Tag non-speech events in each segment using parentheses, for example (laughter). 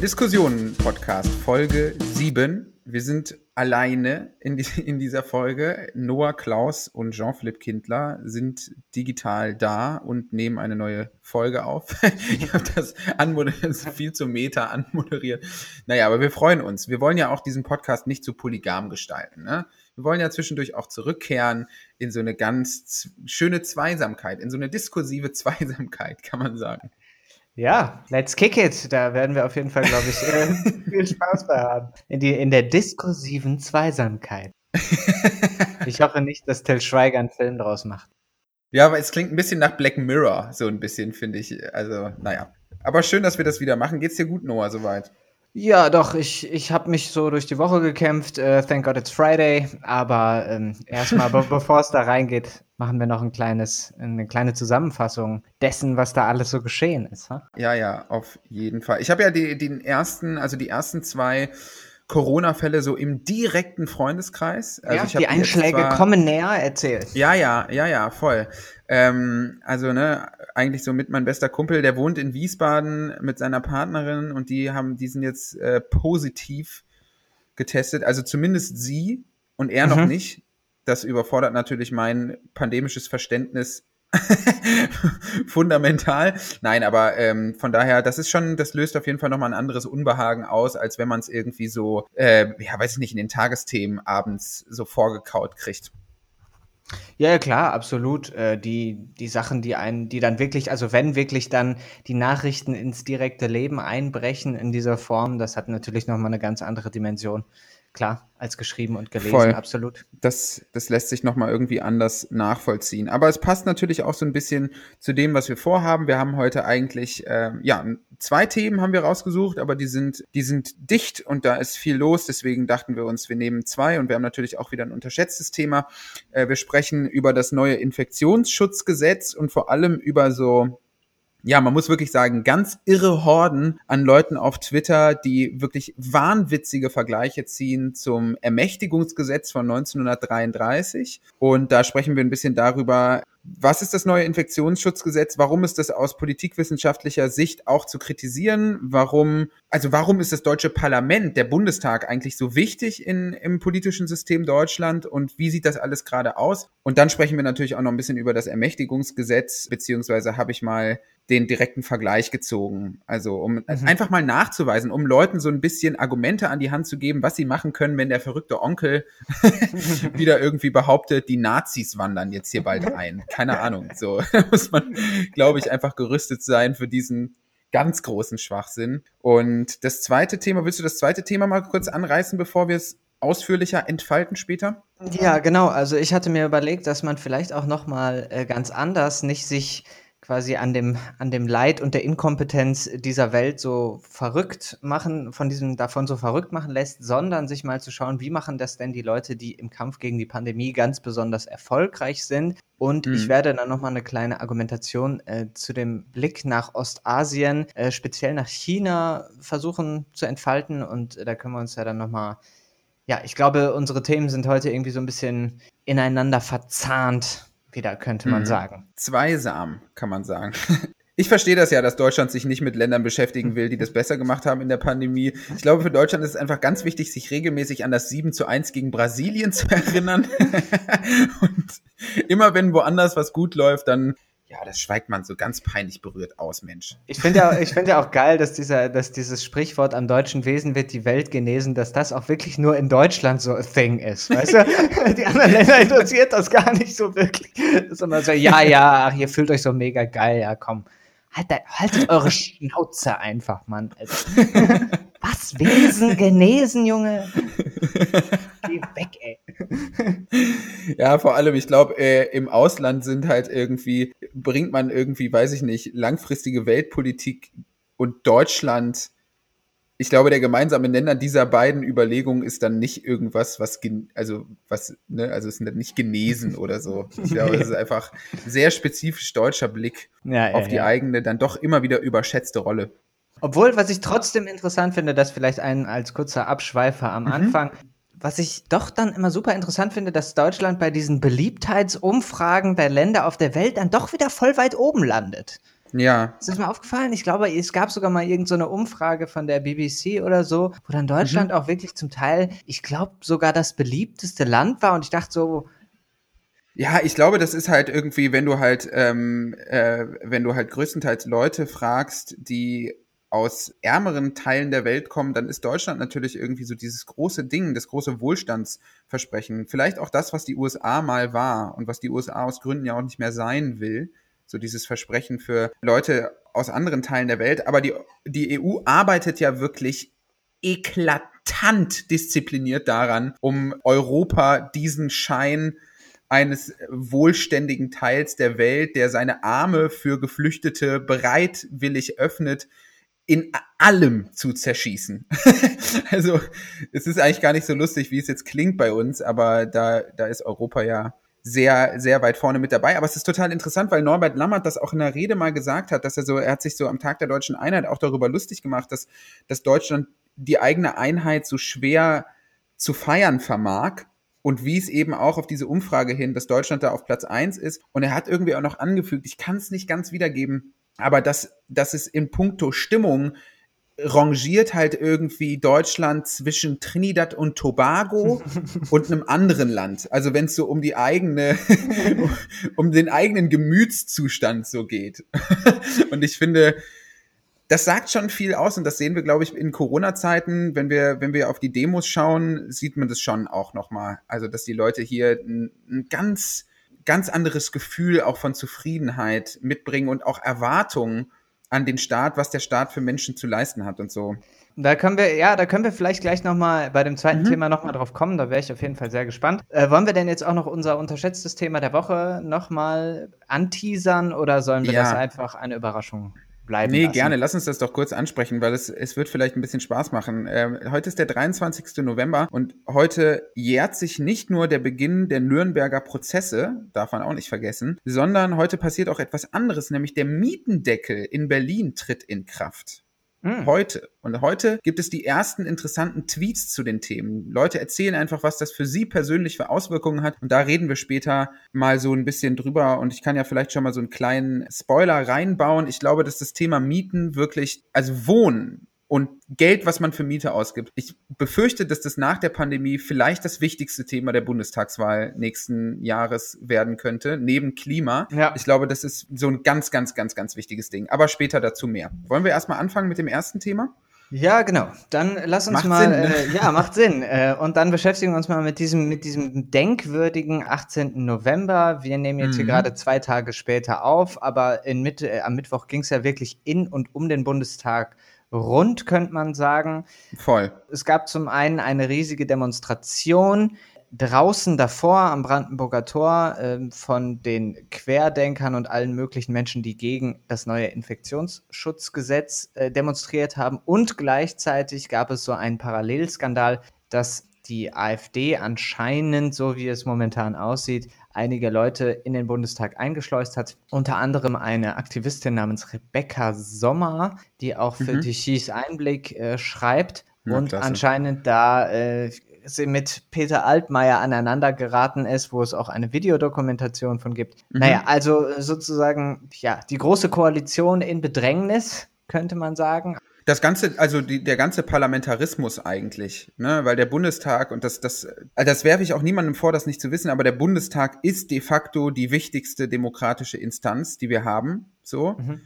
Diskussionen-Podcast, Folge 7. Wir sind alleine in, die, in dieser Folge. Noah Klaus und Jean-Philippe Kindler sind digital da und nehmen eine neue Folge auf. (laughs) ich habe das, das viel zu Meta anmoderiert. Naja, aber wir freuen uns. Wir wollen ja auch diesen Podcast nicht zu polygam gestalten. Ne? Wir wollen ja zwischendurch auch zurückkehren in so eine ganz schöne Zweisamkeit, in so eine diskursive (laughs) Zweisamkeit, kann man sagen. Ja, let's kick it. Da werden wir auf jeden Fall, glaube ich, äh, (laughs) viel Spaß bei haben. In, die, in der diskursiven Zweisamkeit. (laughs) ich hoffe nicht, dass Till Schweiger einen Film draus macht. Ja, aber es klingt ein bisschen nach Black Mirror, so ein bisschen, finde ich. Also, naja. Aber schön, dass wir das wieder machen. Geht's dir gut, Noah, soweit? Ja, doch, ich, ich habe mich so durch die Woche gekämpft. Uh, thank God it's Friday. Aber ähm, erstmal, be (laughs) bevor es da reingeht, machen wir noch ein kleines, eine kleine Zusammenfassung dessen, was da alles so geschehen ist. Ha? Ja, ja, auf jeden Fall. Ich habe ja die, den ersten, also die ersten zwei Corona-Fälle so im direkten Freundeskreis. Also ja, die Einschläge zwar, kommen näher, erzählt. Ja, ja, ja, ja, voll. Ähm, also, ne, eigentlich so mit mein bester Kumpel, der wohnt in Wiesbaden mit seiner Partnerin und die haben, die sind jetzt äh, positiv getestet. Also zumindest sie und er mhm. noch nicht. Das überfordert natürlich mein pandemisches Verständnis (laughs) fundamental. Nein, aber ähm, von daher, das ist schon, das löst auf jeden Fall nochmal ein anderes Unbehagen aus, als wenn man es irgendwie so, äh, ja, weiß ich nicht, in den Tagesthemen abends so vorgekaut kriegt. Ja, klar, absolut. Äh, die, die Sachen, die einen, die dann wirklich, also wenn wirklich dann die Nachrichten ins direkte Leben einbrechen in dieser Form, das hat natürlich nochmal eine ganz andere Dimension klar, als geschrieben und gelesen, Voll. absolut. Das, das lässt sich nochmal irgendwie anders nachvollziehen. Aber es passt natürlich auch so ein bisschen zu dem, was wir vorhaben. Wir haben heute eigentlich, äh, ja, zwei Themen haben wir rausgesucht, aber die sind, die sind dicht und da ist viel los. Deswegen dachten wir uns, wir nehmen zwei und wir haben natürlich auch wieder ein unterschätztes Thema. Äh, wir sprechen über das neue Infektionsschutzgesetz und vor allem über so ja, man muss wirklich sagen, ganz irre Horden an Leuten auf Twitter, die wirklich wahnwitzige Vergleiche ziehen zum Ermächtigungsgesetz von 1933. Und da sprechen wir ein bisschen darüber, was ist das neue Infektionsschutzgesetz? Warum ist das aus politikwissenschaftlicher Sicht auch zu kritisieren? Warum, also warum ist das deutsche Parlament, der Bundestag eigentlich so wichtig in, im politischen System Deutschland? Und wie sieht das alles gerade aus? Und dann sprechen wir natürlich auch noch ein bisschen über das Ermächtigungsgesetz, beziehungsweise habe ich mal den direkten Vergleich gezogen. Also um mhm. einfach mal nachzuweisen, um Leuten so ein bisschen Argumente an die Hand zu geben, was sie machen können, wenn der verrückte Onkel (laughs) wieder irgendwie behauptet, die Nazis wandern jetzt hier bald ein. Keine Ahnung. So (laughs) muss man, glaube ich, einfach gerüstet sein für diesen ganz großen Schwachsinn. Und das zweite Thema, willst du das zweite Thema mal kurz anreißen, bevor wir es ausführlicher entfalten später? Ja, genau. Also ich hatte mir überlegt, dass man vielleicht auch noch mal äh, ganz anders nicht sich quasi an dem, an dem Leid und der Inkompetenz dieser Welt so verrückt machen, von diesem, davon so verrückt machen lässt, sondern sich mal zu schauen, wie machen das denn die Leute, die im Kampf gegen die Pandemie ganz besonders erfolgreich sind. Und mhm. ich werde dann nochmal eine kleine Argumentation äh, zu dem Blick nach Ostasien, äh, speziell nach China, versuchen zu entfalten. Und äh, da können wir uns ja dann nochmal ja, ich glaube, unsere Themen sind heute irgendwie so ein bisschen ineinander verzahnt wieder, könnte man mhm. sagen. Zweisam, kann man sagen. (laughs) Ich verstehe das ja, dass Deutschland sich nicht mit Ländern beschäftigen will, die das besser gemacht haben in der Pandemie. Ich glaube, für Deutschland ist es einfach ganz wichtig, sich regelmäßig an das 7 zu 1 gegen Brasilien zu (laughs) erinnern. (laughs) Und immer wenn woanders was gut läuft, dann ja, das schweigt man so ganz peinlich berührt aus, Mensch. Ich finde ja, ich finde ja auch geil, dass dieser, dass dieses Sprichwort am deutschen Wesen wird die Welt genesen, dass das auch wirklich nur in Deutschland so a thing ist. Weißt du? (laughs) die anderen Länder interessiert das gar nicht so wirklich. Immer so, ja, ja, ach, ihr fühlt euch so mega geil, ja, komm. Haltet, haltet eure Schnauze einfach, Mann. Was? Wesen genesen, Junge? Geh weg, ey. Ja, vor allem, ich glaube, äh, im Ausland sind halt irgendwie, bringt man irgendwie, weiß ich nicht, langfristige Weltpolitik und Deutschland. Ich glaube, der gemeinsame Nenner dieser beiden Überlegungen ist dann nicht irgendwas, was, also, was, ne, also es ist nicht genesen oder so. Ich glaube, es ist (laughs) einfach sehr spezifisch deutscher Blick ja, auf ja, die ja. eigene, dann doch immer wieder überschätzte Rolle. Obwohl, was ich trotzdem interessant finde, das vielleicht ein als kurzer Abschweifer am mhm. Anfang, was ich doch dann immer super interessant finde, dass Deutschland bei diesen Beliebtheitsumfragen der Länder auf der Welt dann doch wieder voll weit oben landet. Ja. Ist das mal aufgefallen? Ich glaube, es gab sogar mal irgendeine so Umfrage von der BBC oder so, wo dann Deutschland mhm. auch wirklich zum Teil, ich glaube, sogar das beliebteste Land war. Und ich dachte so, ja, ich glaube, das ist halt irgendwie, wenn du halt, ähm, äh, wenn du halt größtenteils Leute fragst, die aus ärmeren Teilen der Welt kommen, dann ist Deutschland natürlich irgendwie so dieses große Ding, das große Wohlstandsversprechen. Vielleicht auch das, was die USA mal war und was die USA aus Gründen ja auch nicht mehr sein will. So dieses Versprechen für Leute aus anderen Teilen der Welt. Aber die, die EU arbeitet ja wirklich eklatant diszipliniert daran, um Europa diesen Schein eines wohlständigen Teils der Welt, der seine Arme für Geflüchtete bereitwillig öffnet, in allem zu zerschießen. (laughs) also es ist eigentlich gar nicht so lustig, wie es jetzt klingt bei uns, aber da, da ist Europa ja sehr, sehr weit vorne mit dabei. Aber es ist total interessant, weil Norbert Lammert das auch in der Rede mal gesagt hat, dass er so, er hat sich so am Tag der deutschen Einheit auch darüber lustig gemacht, dass, dass Deutschland die eigene Einheit so schwer zu feiern vermag und wies eben auch auf diese Umfrage hin, dass Deutschland da auf Platz eins ist. Und er hat irgendwie auch noch angefügt, ich kann es nicht ganz wiedergeben, aber dass, dass es in puncto Stimmung rangiert halt irgendwie Deutschland zwischen Trinidad und Tobago (laughs) und einem anderen Land. Also wenn es so um die eigene, (laughs) um den eigenen Gemütszustand so geht. (laughs) Und ich finde, das sagt schon viel aus und das sehen wir, glaube ich, in Corona-Zeiten, wenn wir, wenn wir auf die Demos schauen, sieht man das schon auch nochmal. Also, dass die Leute hier ein, ein ganz ganz anderes Gefühl auch von Zufriedenheit mitbringen und auch Erwartungen an den Staat, was der Staat für Menschen zu leisten hat und so. Da können wir, ja, da können wir vielleicht gleich nochmal bei dem zweiten mhm. Thema nochmal drauf kommen. Da wäre ich auf jeden Fall sehr gespannt. Äh, wollen wir denn jetzt auch noch unser unterschätztes Thema der Woche nochmal anteasern oder sollen wir ja. das einfach eine Überraschung bleiben Nee, lassen. gerne. Lass uns das doch kurz ansprechen, weil es, es wird vielleicht ein bisschen Spaß machen. Ähm, heute ist der 23. November und heute jährt sich nicht nur der Beginn der Nürnberger Prozesse, darf man auch nicht vergessen, sondern heute passiert auch etwas anderes, nämlich der Mietendeckel in Berlin tritt in Kraft. Mhm. Heute. Und heute gibt es die ersten interessanten Tweets zu den Themen. Leute erzählen einfach, was das für sie persönlich für Auswirkungen hat. Und da reden wir später mal so ein bisschen drüber. Und ich kann ja vielleicht schon mal so einen kleinen Spoiler reinbauen. Ich glaube, dass das Thema Mieten wirklich, also Wohnen, und Geld, was man für Miete ausgibt. Ich befürchte, dass das nach der Pandemie vielleicht das wichtigste Thema der Bundestagswahl nächsten Jahres werden könnte, neben Klima. Ja. Ich glaube, das ist so ein ganz, ganz, ganz, ganz wichtiges Ding. Aber später dazu mehr. Wollen wir erstmal anfangen mit dem ersten Thema? Ja, genau. Dann lass uns macht mal. Sinn, ne? äh, ja, macht Sinn. Äh, und dann beschäftigen wir uns mal mit diesem, mit diesem denkwürdigen 18. November. Wir nehmen jetzt mhm. hier gerade zwei Tage später auf, aber in Mitte, äh, am Mittwoch ging es ja wirklich in und um den Bundestag rund, könnte man sagen. Voll. Es gab zum einen eine riesige Demonstration draußen davor am Brandenburger Tor äh, von den Querdenkern und allen möglichen Menschen, die gegen das neue Infektionsschutzgesetz äh, demonstriert haben. Und gleichzeitig gab es so einen Parallelskandal, dass die AfD anscheinend, so wie es momentan aussieht, einige Leute in den Bundestag eingeschleust hat. Unter anderem eine Aktivistin namens Rebecca Sommer, die auch für mhm. Tichys Einblick äh, schreibt ja, und klasse. anscheinend da äh, sie mit Peter Altmaier aneinander geraten ist, wo es auch eine Videodokumentation von gibt. Mhm. Naja, also sozusagen, ja, die große Koalition in Bedrängnis, könnte man sagen das ganze, also die, der ganze Parlamentarismus eigentlich, ne, weil der Bundestag und das, das, also das werfe ich auch niemandem vor, das nicht zu wissen, aber der Bundestag ist de facto die wichtigste demokratische Instanz, die wir haben, so. Mhm.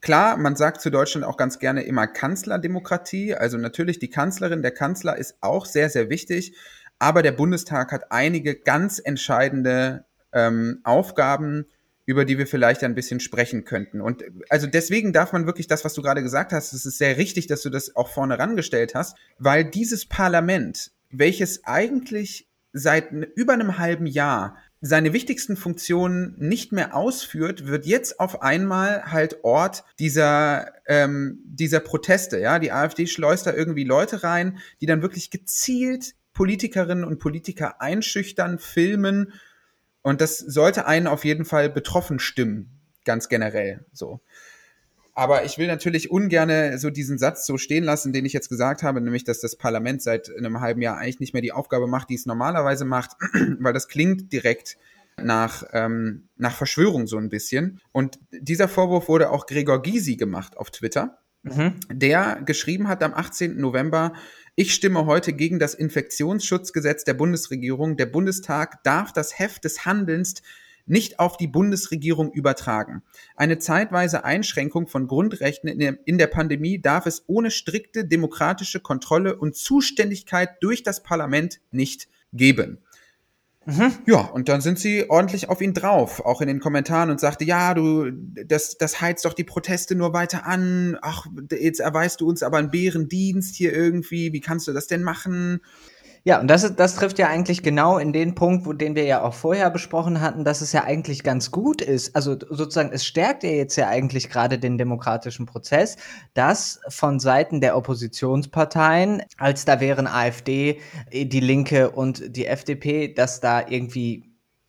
Klar, man sagt zu Deutschland auch ganz gerne immer Kanzlerdemokratie, also natürlich die Kanzlerin, der Kanzler ist auch sehr, sehr wichtig, aber der Bundestag hat einige ganz entscheidende ähm, Aufgaben, über die wir vielleicht ein bisschen sprechen könnten. Und also deswegen darf man wirklich das, was du gerade gesagt hast, es ist sehr richtig, dass du das auch vorne rangestellt hast, weil dieses Parlament, welches eigentlich seit über einem halben Jahr seine wichtigsten Funktionen nicht mehr ausführt, wird jetzt auf einmal halt Ort dieser, ähm, dieser Proteste. Ja, die AfD schleust da irgendwie Leute rein, die dann wirklich gezielt Politikerinnen und Politiker einschüchtern, filmen und das sollte einen auf jeden Fall betroffen stimmen, ganz generell so. Aber ich will natürlich ungern so diesen Satz so stehen lassen, den ich jetzt gesagt habe, nämlich, dass das Parlament seit einem halben Jahr eigentlich nicht mehr die Aufgabe macht, die es normalerweise macht, (clears throat) weil das klingt direkt nach, ähm, nach Verschwörung so ein bisschen. Und dieser Vorwurf wurde auch Gregor Gysi gemacht auf Twitter, mhm. der geschrieben hat am 18. November, ich stimme heute gegen das Infektionsschutzgesetz der Bundesregierung. Der Bundestag darf das Heft des Handelns nicht auf die Bundesregierung übertragen. Eine zeitweise Einschränkung von Grundrechten in der, Pandemie darf es ohne strikte demokratische Kontrolle und Zuständigkeit durch das Parlament nicht geben. Mhm. Ja, und dann sind sie ordentlich auf ihn drauf, auch in den Kommentaren und sagte, ja, du, das, das heizt doch die Proteste nur weiter an. Ach, jetzt erweist du uns aber einen Bärendienst hier irgendwie. Wie kannst du das denn machen? Ja, und das, das trifft ja eigentlich genau in den Punkt, wo, den wir ja auch vorher besprochen hatten, dass es ja eigentlich ganz gut ist. Also sozusagen, es stärkt ja jetzt ja eigentlich gerade den demokratischen Prozess, dass von Seiten der Oppositionsparteien, als da wären AfD, die Linke und die FDP, dass da irgendwie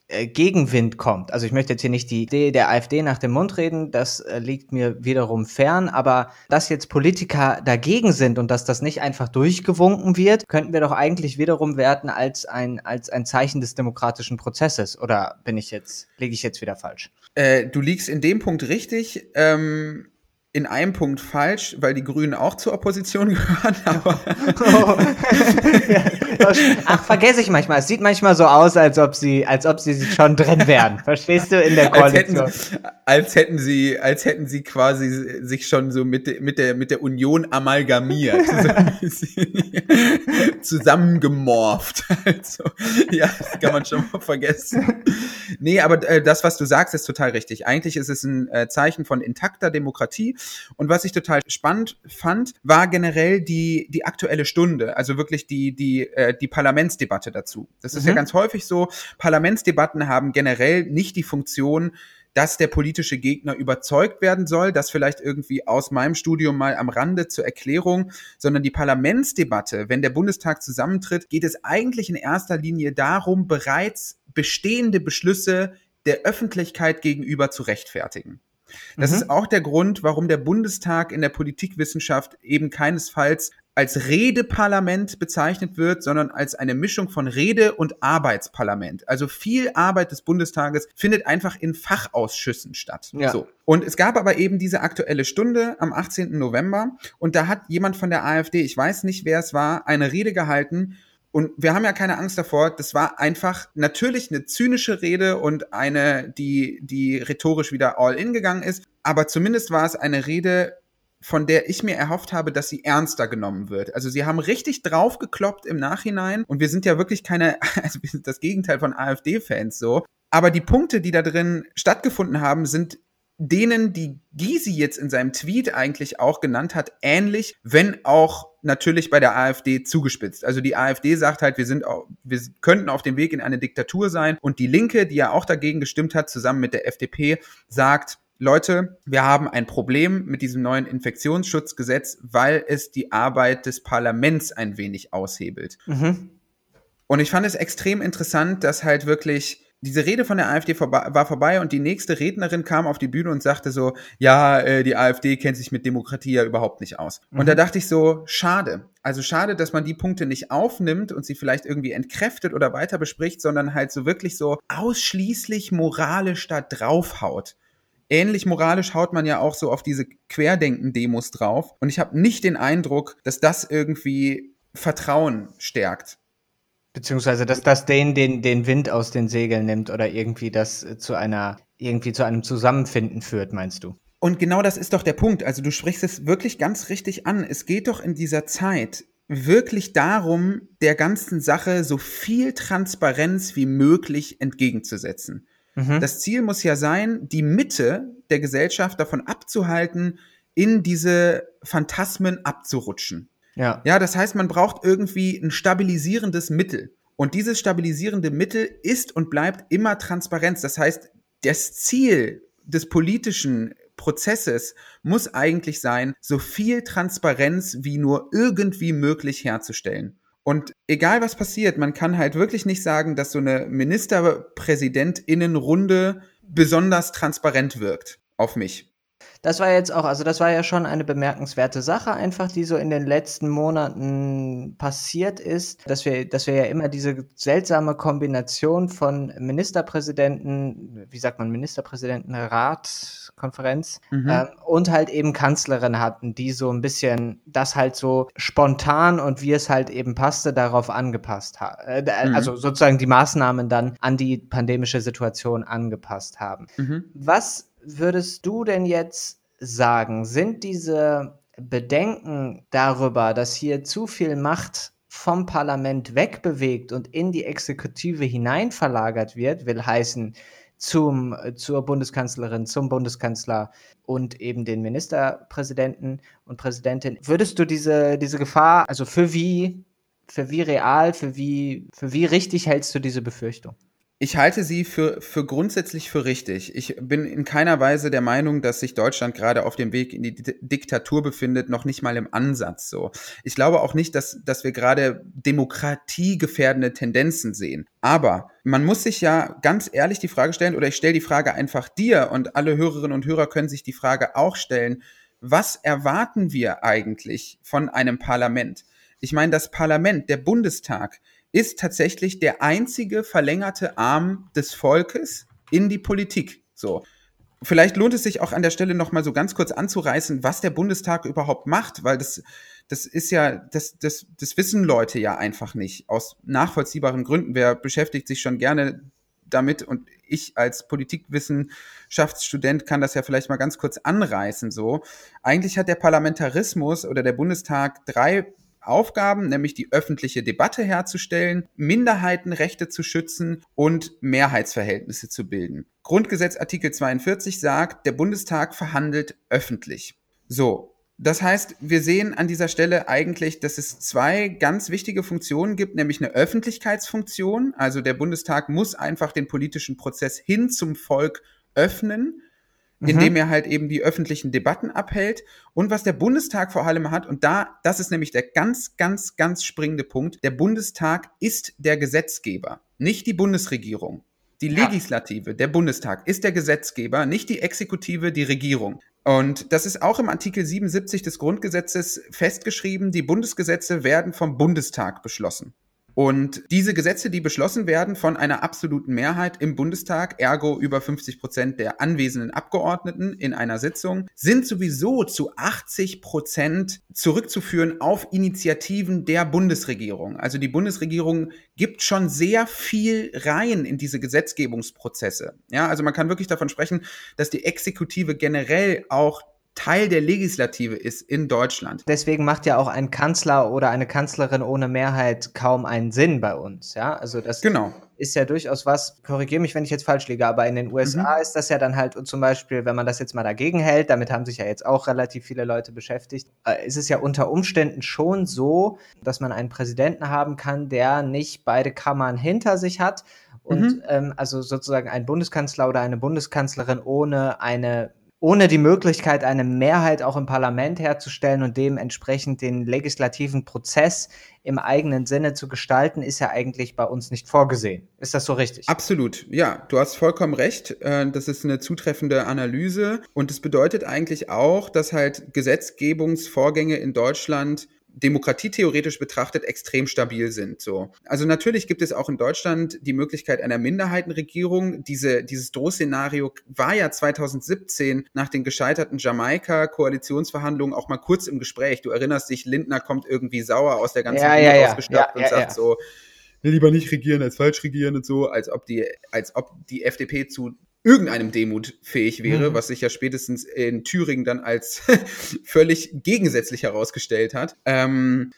Gegenwind kommt. Also ich möchte jetzt hier nicht die Idee der AfD nach dem Mund reden, das äh, liegt mir wiederum fern, aber dass jetzt Politiker dagegen sind und dass das nicht einfach durchgewunken wird, könnten wir doch eigentlich wiederum werten als ein, als ein Zeichen des demokratischen Prozesses. Oder bin ich jetzt, liege ich jetzt wieder falsch? Äh, du liegst in dem Punkt richtig. Ähm in einem Punkt falsch, weil die Grünen auch zur Opposition (laughs) gehören, aber. (laughs) Oh. Ach, vergesse ich manchmal. Es sieht manchmal so aus, als ob sie, als ob sie schon drin wären. Verstehst du in der Koalition? Als hätten, als hätten sie, als hätten sie quasi sich schon so mit, mit der, mit der Union amalgamiert. (laughs) zusammengemorft. Also, ja, das kann man schon mal vergessen. Nee, aber äh, das, was du sagst, ist total richtig. Eigentlich ist es ein äh, Zeichen von intakter Demokratie und was ich total spannend fand, war generell die, die aktuelle Stunde, also wirklich die, die, äh, die Parlamentsdebatte dazu. Das ist mhm. ja ganz häufig so. Parlamentsdebatten haben generell nicht die Funktion, dass der politische Gegner überzeugt werden soll, das vielleicht irgendwie aus meinem Studium mal am Rande zur Erklärung, sondern die Parlamentsdebatte, wenn der Bundestag zusammentritt, geht es eigentlich in erster Linie darum, bereits bestehende Beschlüsse der Öffentlichkeit gegenüber zu rechtfertigen. Das mhm. ist auch der Grund, warum der Bundestag in der Politikwissenschaft eben keinesfalls als Redeparlament bezeichnet wird, sondern als eine Mischung von Rede- und Arbeitsparlament. Also viel Arbeit des Bundestages findet einfach in Fachausschüssen statt. Ja. So. Und es gab aber eben diese aktuelle Stunde am 18. November und da hat jemand von der AfD, ich weiß nicht, wer es war, eine Rede gehalten, und wir haben ja keine Angst davor. Das war einfach natürlich eine zynische Rede und eine, die, die rhetorisch wieder all in gegangen ist. Aber zumindest war es eine Rede, von der ich mir erhofft habe, dass sie ernster genommen wird. Also sie haben richtig draufgekloppt im Nachhinein und wir sind ja wirklich keine, (laughs) also wir sind das Gegenteil von AfD-Fans so. Aber die Punkte, die da drin stattgefunden haben, sind denen, die Gysi jetzt in seinem Tweet eigentlich auch genannt hat, ähnlich, wenn auch natürlich bei der AfD zugespitzt. Also die AfD sagt halt, wir sind wir könnten auf dem Weg in eine Diktatur sein und die Linke, die ja auch dagegen gestimmt hat, zusammen mit der FDP, sagt, Leute, wir haben ein Problem mit diesem neuen Infektionsschutzgesetz, weil es die Arbeit des Parlaments ein wenig aushebelt. Mhm. Und ich fand es extrem interessant, dass halt wirklich diese Rede von der AfD vorba war vorbei und die nächste Rednerin kam auf die Bühne und sagte so, ja, äh, die AfD kennt sich mit Demokratie ja überhaupt nicht aus. Mhm. Und da dachte ich so, schade. Also schade, dass man die Punkte nicht aufnimmt und sie vielleicht irgendwie entkräftet oder weiter bespricht, sondern halt so wirklich so ausschließlich moralisch da draufhaut. Ähnlich moralisch haut man ja auch so auf diese Querdenken-Demos drauf. Und ich habe nicht den Eindruck, dass das irgendwie Vertrauen stärkt. Beziehungsweise, dass das den, den, den Wind aus den Segeln nimmt oder irgendwie das zu einer, irgendwie zu einem Zusammenfinden führt, meinst du? Und genau das ist doch der Punkt. Also du sprichst es wirklich ganz richtig an. Es geht doch in dieser Zeit wirklich darum, der ganzen Sache so viel Transparenz wie möglich entgegenzusetzen. Mhm. Das Ziel muss ja sein, die Mitte der Gesellschaft davon abzuhalten, in diese Phantasmen abzurutschen. Ja. Ja, das heißt, man braucht irgendwie ein stabilisierendes Mittel. Und dieses stabilisierende Mittel ist und bleibt immer Transparenz. Das heißt, das Ziel des politischen Prozesses muss eigentlich sein, so viel Transparenz wie nur irgendwie möglich herzustellen. Und egal was passiert, man kann halt wirklich nicht sagen, dass so eine Ministerpräsidentinnenrunde besonders transparent wirkt auf mich. Das war jetzt auch, also das war ja schon eine bemerkenswerte Sache einfach, die so in den letzten Monaten passiert ist, dass wir, dass wir ja immer diese seltsame Kombination von Ministerpräsidenten, wie sagt man, Ministerpräsidentenrat, Konferenz mhm. ähm, und halt eben Kanzlerin hatten, die so ein bisschen das halt so spontan und wie es halt eben passte, darauf angepasst haben. Äh, mhm. Also sozusagen die Maßnahmen dann an die pandemische Situation angepasst haben. Mhm. Was würdest du denn jetzt sagen? Sind diese Bedenken darüber, dass hier zu viel Macht vom Parlament wegbewegt und in die Exekutive hinein verlagert wird, will heißen zum, zur Bundeskanzlerin, zum Bundeskanzler und eben den Ministerpräsidenten und Präsidentin. Würdest du diese, diese Gefahr, also für wie, für wie real, für wie, für wie richtig hältst du diese Befürchtung? Ich halte sie für, für grundsätzlich für richtig. Ich bin in keiner Weise der Meinung, dass sich Deutschland gerade auf dem Weg in die D Diktatur befindet, noch nicht mal im Ansatz so. Ich glaube auch nicht, dass, dass wir gerade demokratiegefährdende Tendenzen sehen. Aber man muss sich ja ganz ehrlich die Frage stellen, oder ich stelle die Frage einfach dir und alle Hörerinnen und Hörer können sich die Frage auch stellen, was erwarten wir eigentlich von einem Parlament? Ich meine, das Parlament, der Bundestag, ist tatsächlich der einzige verlängerte Arm des Volkes in die Politik. So. Vielleicht lohnt es sich auch an der Stelle nochmal so ganz kurz anzureißen, was der Bundestag überhaupt macht, weil das, das ist ja, das, das, das wissen Leute ja einfach nicht. Aus nachvollziehbaren Gründen. Wer beschäftigt sich schon gerne damit und ich als Politikwissenschaftsstudent kann das ja vielleicht mal ganz kurz anreißen so. Eigentlich hat der Parlamentarismus oder der Bundestag drei Aufgaben, nämlich die öffentliche Debatte herzustellen, Minderheitenrechte zu schützen und Mehrheitsverhältnisse zu bilden. Grundgesetz Artikel 42 sagt, der Bundestag verhandelt öffentlich. So, das heißt, wir sehen an dieser Stelle eigentlich, dass es zwei ganz wichtige Funktionen gibt, nämlich eine Öffentlichkeitsfunktion. Also der Bundestag muss einfach den politischen Prozess hin zum Volk öffnen indem mhm. er halt eben die öffentlichen Debatten abhält. Und was der Bundestag vor allem hat, und da, das ist nämlich der ganz, ganz, ganz springende Punkt, der Bundestag ist der Gesetzgeber, nicht die Bundesregierung. Die Legislative, ja. der Bundestag, ist der Gesetzgeber, nicht die Exekutive, die Regierung. Und das ist auch im Artikel 77 des Grundgesetzes festgeschrieben, die Bundesgesetze werden vom Bundestag beschlossen. Und diese Gesetze, die beschlossen werden von einer absoluten Mehrheit im Bundestag, ergo über 50 Prozent der anwesenden Abgeordneten in einer Sitzung, sind sowieso zu 80 Prozent zurückzuführen auf Initiativen der Bundesregierung. Also die Bundesregierung gibt schon sehr viel rein in diese Gesetzgebungsprozesse. Ja, also man kann wirklich davon sprechen, dass die Exekutive generell auch Teil der Legislative ist in Deutschland. Deswegen macht ja auch ein Kanzler oder eine Kanzlerin ohne Mehrheit kaum einen Sinn bei uns. Ja, also das genau. ist ja durchaus was, korrigiere mich, wenn ich jetzt falsch liege, aber in den USA mhm. ist das ja dann halt und zum Beispiel, wenn man das jetzt mal dagegen hält, damit haben sich ja jetzt auch relativ viele Leute beschäftigt, äh, ist es ja unter Umständen schon so, dass man einen Präsidenten haben kann, der nicht beide Kammern hinter sich hat und mhm. ähm, also sozusagen ein Bundeskanzler oder eine Bundeskanzlerin ohne eine ohne die Möglichkeit, eine Mehrheit auch im Parlament herzustellen und dementsprechend den legislativen Prozess im eigenen Sinne zu gestalten, ist ja eigentlich bei uns nicht vorgesehen. Ist das so richtig? Absolut, ja, du hast vollkommen recht. Äh, das ist eine zutreffende Analyse und es bedeutet eigentlich auch, dass halt Gesetzgebungsvorgänge in Deutschland demokratietheoretisch betrachtet extrem stabil sind. So. Also natürlich gibt es auch in Deutschland die Möglichkeit einer Minderheitenregierung. Diese, dieses Drohszenario war ja 2017 nach den gescheiterten Jamaika-Koalitionsverhandlungen auch mal kurz im Gespräch. Du erinnerst dich, Lindner kommt irgendwie sauer aus der ganzen ja, ja, ja, ja, und sagt so, lieber nicht regieren als falsch regieren und so, als ob die, als ob die FDP zu irgendeinem Demut fähig wäre, mhm. was sich ja spätestens in Thüringen dann als (laughs) völlig gegensätzlich herausgestellt hat. Ähm,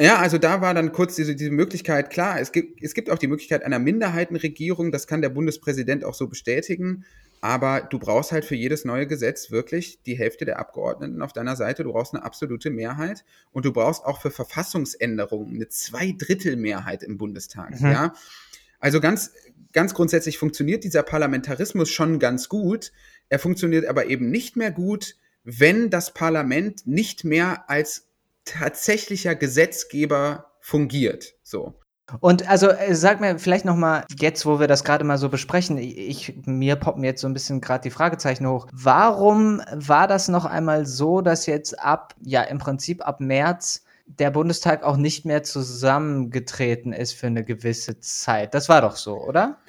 ja, also da war dann kurz diese, diese Möglichkeit, klar, es gibt, es gibt auch die Möglichkeit einer Minderheitenregierung, das kann der Bundespräsident auch so bestätigen, aber du brauchst halt für jedes neue Gesetz wirklich die Hälfte der Abgeordneten auf deiner Seite, du brauchst eine absolute Mehrheit und du brauchst auch für Verfassungsänderungen eine Zweidrittelmehrheit im Bundestag, mhm. ja. Also ganz, ganz grundsätzlich funktioniert dieser Parlamentarismus schon ganz gut. Er funktioniert aber eben nicht mehr gut, wenn das Parlament nicht mehr als tatsächlicher Gesetzgeber fungiert. So. Und also äh, sag mir vielleicht noch mal jetzt, wo wir das gerade mal so besprechen, ich mir poppen jetzt so ein bisschen gerade die Fragezeichen hoch. Warum war das noch einmal so, dass jetzt ab ja im Prinzip ab März der Bundestag auch nicht mehr zusammengetreten ist für eine gewisse Zeit? Das war doch so, oder?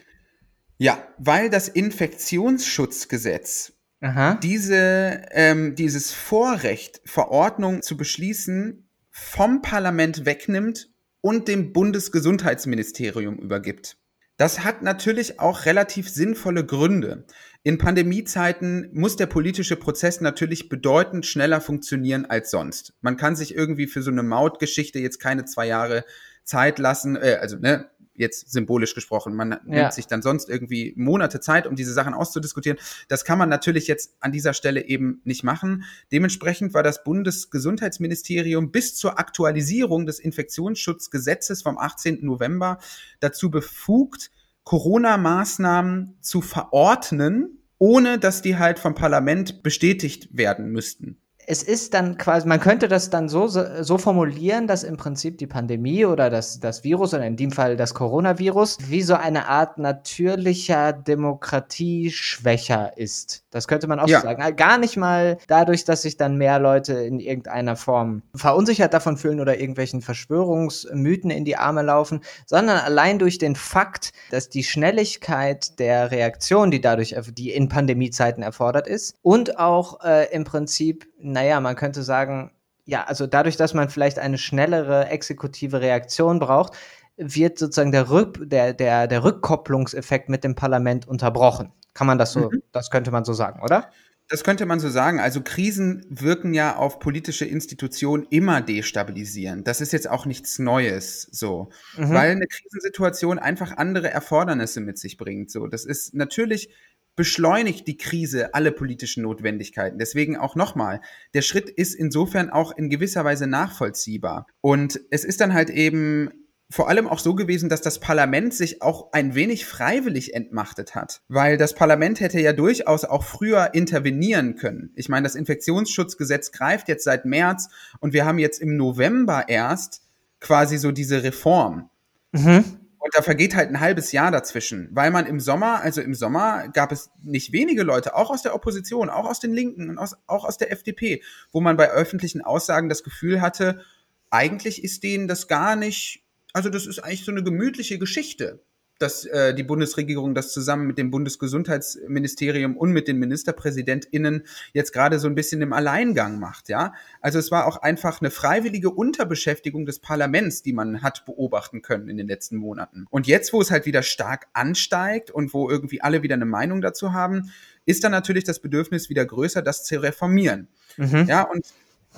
Ja, weil das Infektionsschutzgesetz Aha. diese ähm, dieses Vorrecht, Verordnungen zu beschließen, vom Parlament wegnimmt und dem Bundesgesundheitsministerium übergibt. Das hat natürlich auch relativ sinnvolle Gründe. In Pandemiezeiten muss der politische Prozess natürlich bedeutend schneller funktionieren als sonst. Man kann sich irgendwie für so eine Mautgeschichte jetzt keine zwei Jahre Zeit lassen, äh, also ne, jetzt symbolisch gesprochen. Man ja. nimmt sich dann sonst irgendwie Monate Zeit, um diese Sachen auszudiskutieren. Das kann man natürlich jetzt an dieser Stelle eben nicht machen. Dementsprechend war das Bundesgesundheitsministerium bis zur Aktualisierung des Infektionsschutzgesetzes vom 18. November dazu befugt, Corona-Maßnahmen zu verordnen, ohne dass die halt vom Parlament bestätigt werden müssten es ist dann quasi, man könnte das dann so, so formulieren, dass im Prinzip die Pandemie oder das, das Virus oder in dem Fall das Coronavirus wie so eine Art natürlicher Demokratieschwächer ist. Das könnte man auch ja. so sagen. Gar nicht mal dadurch, dass sich dann mehr Leute in irgendeiner Form verunsichert davon fühlen oder irgendwelchen Verschwörungsmythen in die Arme laufen, sondern allein durch den Fakt, dass die Schnelligkeit der Reaktion, die dadurch, die in Pandemiezeiten erfordert ist und auch äh, im Prinzip naja, man könnte sagen, ja, also dadurch, dass man vielleicht eine schnellere exekutive Reaktion braucht, wird sozusagen der, Rück, der, der, der Rückkopplungseffekt mit dem Parlament unterbrochen. Kann man das so, mhm. das könnte man so sagen, oder? Das könnte man so sagen. Also Krisen wirken ja auf politische Institutionen immer destabilisierend. Das ist jetzt auch nichts Neues, so. Mhm. Weil eine Krisensituation einfach andere Erfordernisse mit sich bringt, so. Das ist natürlich beschleunigt die Krise alle politischen Notwendigkeiten. Deswegen auch nochmal, der Schritt ist insofern auch in gewisser Weise nachvollziehbar. Und es ist dann halt eben vor allem auch so gewesen, dass das Parlament sich auch ein wenig freiwillig entmachtet hat, weil das Parlament hätte ja durchaus auch früher intervenieren können. Ich meine, das Infektionsschutzgesetz greift jetzt seit März und wir haben jetzt im November erst quasi so diese Reform. Mhm. Und da vergeht halt ein halbes Jahr dazwischen, weil man im Sommer, also im Sommer gab es nicht wenige Leute, auch aus der Opposition, auch aus den Linken und aus, auch aus der FDP, wo man bei öffentlichen Aussagen das Gefühl hatte, eigentlich ist denen das gar nicht, also das ist eigentlich so eine gemütliche Geschichte dass äh, die Bundesregierung das zusammen mit dem Bundesgesundheitsministerium und mit den MinisterpräsidentInnen jetzt gerade so ein bisschen im Alleingang macht, ja. Also es war auch einfach eine freiwillige Unterbeschäftigung des Parlaments, die man hat beobachten können in den letzten Monaten. Und jetzt, wo es halt wieder stark ansteigt und wo irgendwie alle wieder eine Meinung dazu haben, ist dann natürlich das Bedürfnis wieder größer, das zu reformieren. Mhm. Ja, und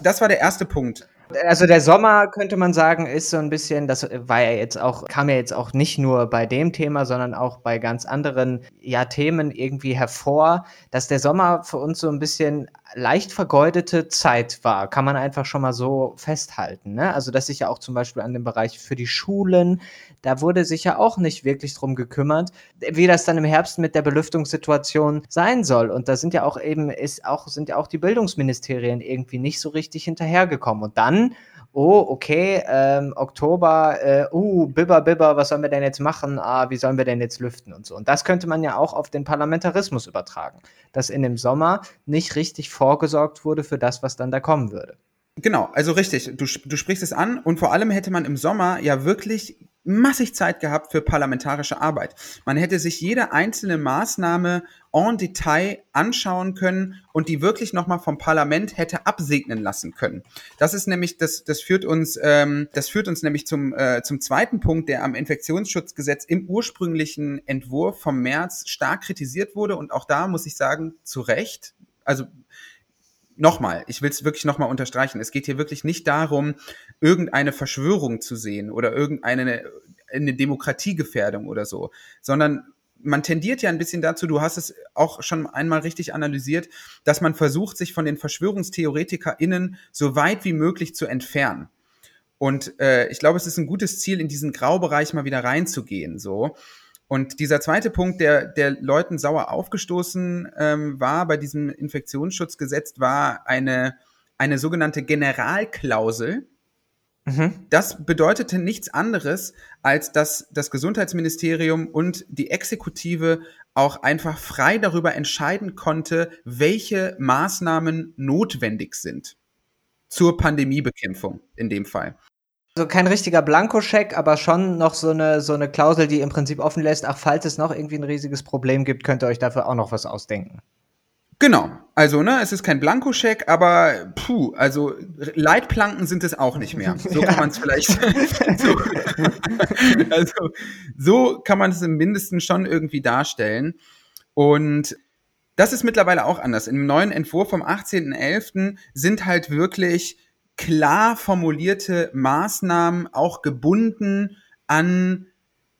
das war der erste Punkt. Also der Sommer könnte man sagen, ist so ein bisschen, das war ja jetzt auch, kam ja jetzt auch nicht nur bei dem Thema, sondern auch bei ganz anderen ja, Themen irgendwie hervor, dass der Sommer für uns so ein bisschen leicht vergeudete Zeit war, kann man einfach schon mal so festhalten. Ne? Also dass sich ja auch zum Beispiel an dem Bereich für die Schulen, da wurde sich ja auch nicht wirklich drum gekümmert, wie das dann im Herbst mit der Belüftungssituation sein soll. Und da sind ja auch eben, ist auch, sind ja auch die Bildungsministerien irgendwie nicht so richtig hinterhergekommen. Und dann oh, okay, ähm, Oktober, äh, uh, bibber, bibber, was sollen wir denn jetzt machen? Ah, wie sollen wir denn jetzt lüften und so. Und das könnte man ja auch auf den Parlamentarismus übertragen, dass in dem Sommer nicht richtig vorgesorgt wurde für das, was dann da kommen würde. Genau, also richtig, du, du sprichst es an und vor allem hätte man im Sommer ja wirklich massig Zeit gehabt für parlamentarische Arbeit. Man hätte sich jede einzelne Maßnahme en Detail anschauen können und die wirklich nochmal vom Parlament hätte absegnen lassen können. Das ist nämlich, das, das führt uns, ähm, das führt uns nämlich zum, äh, zum zweiten Punkt, der am Infektionsschutzgesetz im ursprünglichen Entwurf vom März stark kritisiert wurde und auch da muss ich sagen, zu Recht. Also nochmal, ich will es wirklich nochmal unterstreichen. Es geht hier wirklich nicht darum, irgendeine Verschwörung zu sehen oder irgendeine eine Demokratiegefährdung oder so, sondern man tendiert ja ein bisschen dazu, du hast es auch schon einmal richtig analysiert, dass man versucht, sich von den VerschwörungstheoretikerInnen so weit wie möglich zu entfernen. Und äh, ich glaube, es ist ein gutes Ziel, in diesen Graubereich mal wieder reinzugehen. So. Und dieser zweite Punkt, der, der Leuten sauer aufgestoßen ähm, war bei diesem Infektionsschutzgesetz, war eine, eine sogenannte Generalklausel, Mhm. Das bedeutete nichts anderes, als dass das Gesundheitsministerium und die Exekutive auch einfach frei darüber entscheiden konnte, welche Maßnahmen notwendig sind zur Pandemiebekämpfung in dem Fall. Also kein richtiger Blankoscheck, aber schon noch so eine, so eine Klausel, die im Prinzip offen lässt, ach, falls es noch irgendwie ein riesiges Problem gibt, könnt ihr euch dafür auch noch was ausdenken. Genau. Also, ne, es ist kein Blankoscheck, aber puh, also Leitplanken sind es auch nicht mehr. (laughs) So kann man es vielleicht. (laughs) so, also, so kann man es im Mindesten schon irgendwie darstellen. Und das ist mittlerweile auch anders. Im neuen Entwurf vom 18.11. sind halt wirklich klar formulierte Maßnahmen auch gebunden an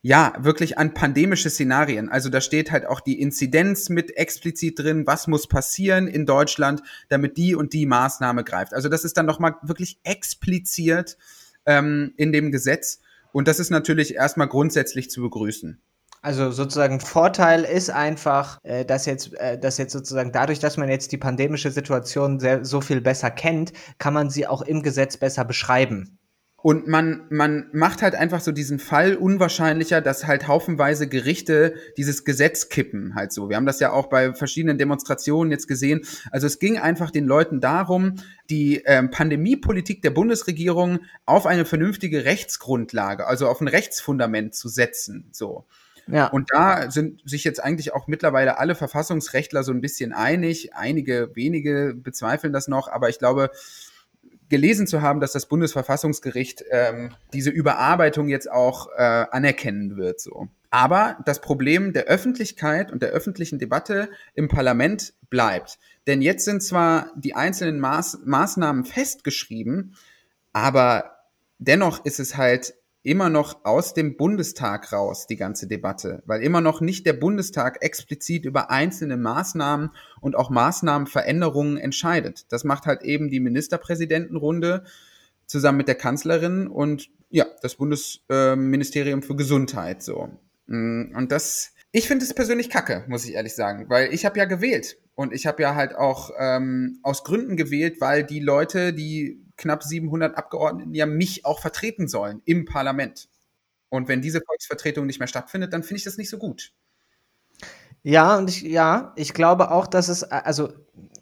ja, wirklich an pandemische Szenarien. Also da steht halt auch die Inzidenz mit explizit drin, was muss passieren in Deutschland, damit die und die Maßnahme greift. Also das ist dann nochmal wirklich expliziert ähm, in dem Gesetz. Und das ist natürlich erstmal grundsätzlich zu begrüßen. Also sozusagen Vorteil ist einfach, äh, dass jetzt, äh, dass jetzt sozusagen dadurch, dass man jetzt die pandemische Situation sehr, so viel besser kennt, kann man sie auch im Gesetz besser beschreiben. Und man, man macht halt einfach so diesen Fall unwahrscheinlicher, dass halt haufenweise Gerichte dieses Gesetz kippen, halt so. Wir haben das ja auch bei verschiedenen Demonstrationen jetzt gesehen. Also es ging einfach den Leuten darum, die ähm, Pandemiepolitik der Bundesregierung auf eine vernünftige Rechtsgrundlage, also auf ein Rechtsfundament zu setzen, so. Ja. Und da sind sich jetzt eigentlich auch mittlerweile alle Verfassungsrechtler so ein bisschen einig. Einige wenige bezweifeln das noch, aber ich glaube, gelesen zu haben, dass das Bundesverfassungsgericht ähm, diese Überarbeitung jetzt auch äh, anerkennen wird. So. Aber das Problem der Öffentlichkeit und der öffentlichen Debatte im Parlament bleibt. Denn jetzt sind zwar die einzelnen Maß Maßnahmen festgeschrieben, aber dennoch ist es halt immer noch aus dem Bundestag raus, die ganze Debatte, weil immer noch nicht der Bundestag explizit über einzelne Maßnahmen und auch Maßnahmenveränderungen entscheidet. Das macht halt eben die Ministerpräsidentenrunde zusammen mit der Kanzlerin und ja, das Bundesministerium für Gesundheit so. Mm, und das, ich finde es persönlich kacke, muss ich ehrlich sagen, weil ich habe ja gewählt und ich habe ja halt auch ähm, aus Gründen gewählt, weil die Leute, die knapp 700 Abgeordneten ja mich auch vertreten sollen im Parlament. Und wenn diese Volksvertretung nicht mehr stattfindet, dann finde ich das nicht so gut. Ja, und ich, ja, ich glaube auch, dass es, also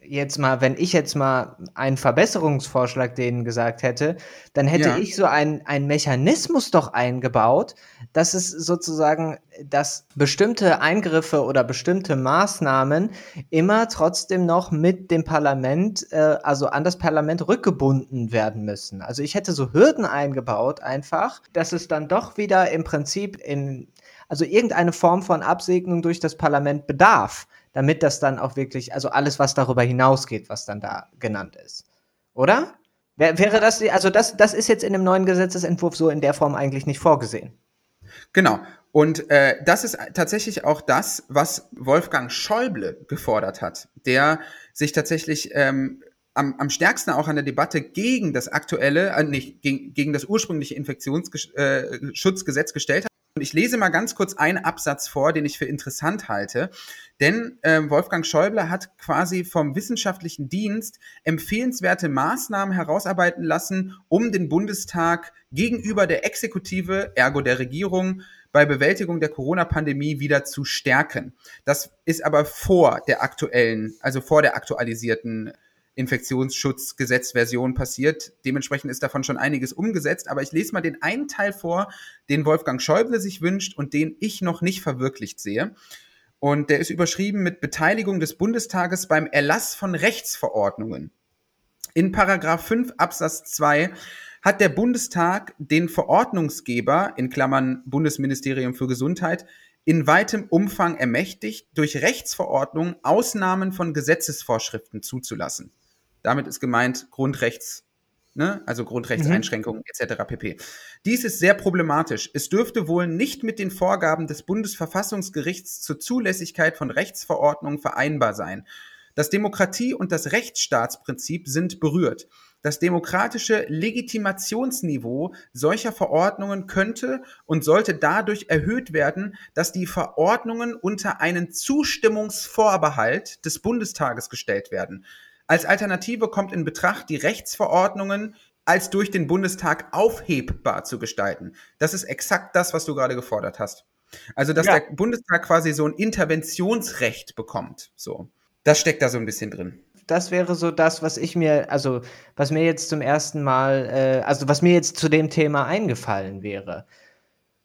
jetzt mal, wenn ich jetzt mal einen Verbesserungsvorschlag denen gesagt hätte, dann hätte ja. ich so einen, einen Mechanismus doch eingebaut, dass es sozusagen, dass bestimmte Eingriffe oder bestimmte Maßnahmen immer trotzdem noch mit dem Parlament, äh, also an das Parlament rückgebunden werden müssen. Also ich hätte so Hürden eingebaut einfach, dass es dann doch wieder im Prinzip in, also irgendeine Form von Absegnung durch das Parlament bedarf damit das dann auch wirklich, also alles, was darüber hinausgeht, was dann da genannt ist. Oder? Wäre das, also das, das ist jetzt in dem neuen Gesetzesentwurf so in der Form eigentlich nicht vorgesehen. Genau. Und äh, das ist tatsächlich auch das, was Wolfgang Schäuble gefordert hat, der sich tatsächlich ähm, am, am stärksten auch an der Debatte gegen das aktuelle, äh, nicht gegen, gegen das ursprüngliche Infektionsschutzgesetz äh, gestellt hat. Und ich lese mal ganz kurz einen Absatz vor, den ich für interessant halte. Denn äh, Wolfgang Schäuble hat quasi vom wissenschaftlichen Dienst empfehlenswerte Maßnahmen herausarbeiten lassen, um den Bundestag gegenüber der Exekutive, ergo der Regierung, bei Bewältigung der Corona-Pandemie wieder zu stärken. Das ist aber vor der aktuellen, also vor der aktualisierten Infektionsschutzgesetzversion passiert. Dementsprechend ist davon schon einiges umgesetzt. Aber ich lese mal den einen Teil vor, den Wolfgang Schäuble sich wünscht und den ich noch nicht verwirklicht sehe. Und der ist überschrieben mit Beteiligung des Bundestages beim Erlass von Rechtsverordnungen. In Paragraph 5 Absatz 2 hat der Bundestag den Verordnungsgeber, in Klammern Bundesministerium für Gesundheit, in weitem Umfang ermächtigt, durch Rechtsverordnungen Ausnahmen von Gesetzesvorschriften zuzulassen. Damit ist gemeint Grundrechts, ne? also Grundrechtseinschränkungen mhm. etc. pp. Dies ist sehr problematisch. Es dürfte wohl nicht mit den Vorgaben des Bundesverfassungsgerichts zur Zulässigkeit von Rechtsverordnungen vereinbar sein. Das Demokratie- und das Rechtsstaatsprinzip sind berührt. Das demokratische Legitimationsniveau solcher Verordnungen könnte und sollte dadurch erhöht werden, dass die Verordnungen unter einen Zustimmungsvorbehalt des Bundestages gestellt werden. Als Alternative kommt in Betracht, die Rechtsverordnungen als durch den Bundestag aufhebbar zu gestalten. Das ist exakt das, was du gerade gefordert hast. Also, dass ja. der Bundestag quasi so ein Interventionsrecht bekommt. So. Das steckt da so ein bisschen drin. Das wäre so das, was ich mir, also was mir jetzt zum ersten Mal, äh, also was mir jetzt zu dem Thema eingefallen wäre.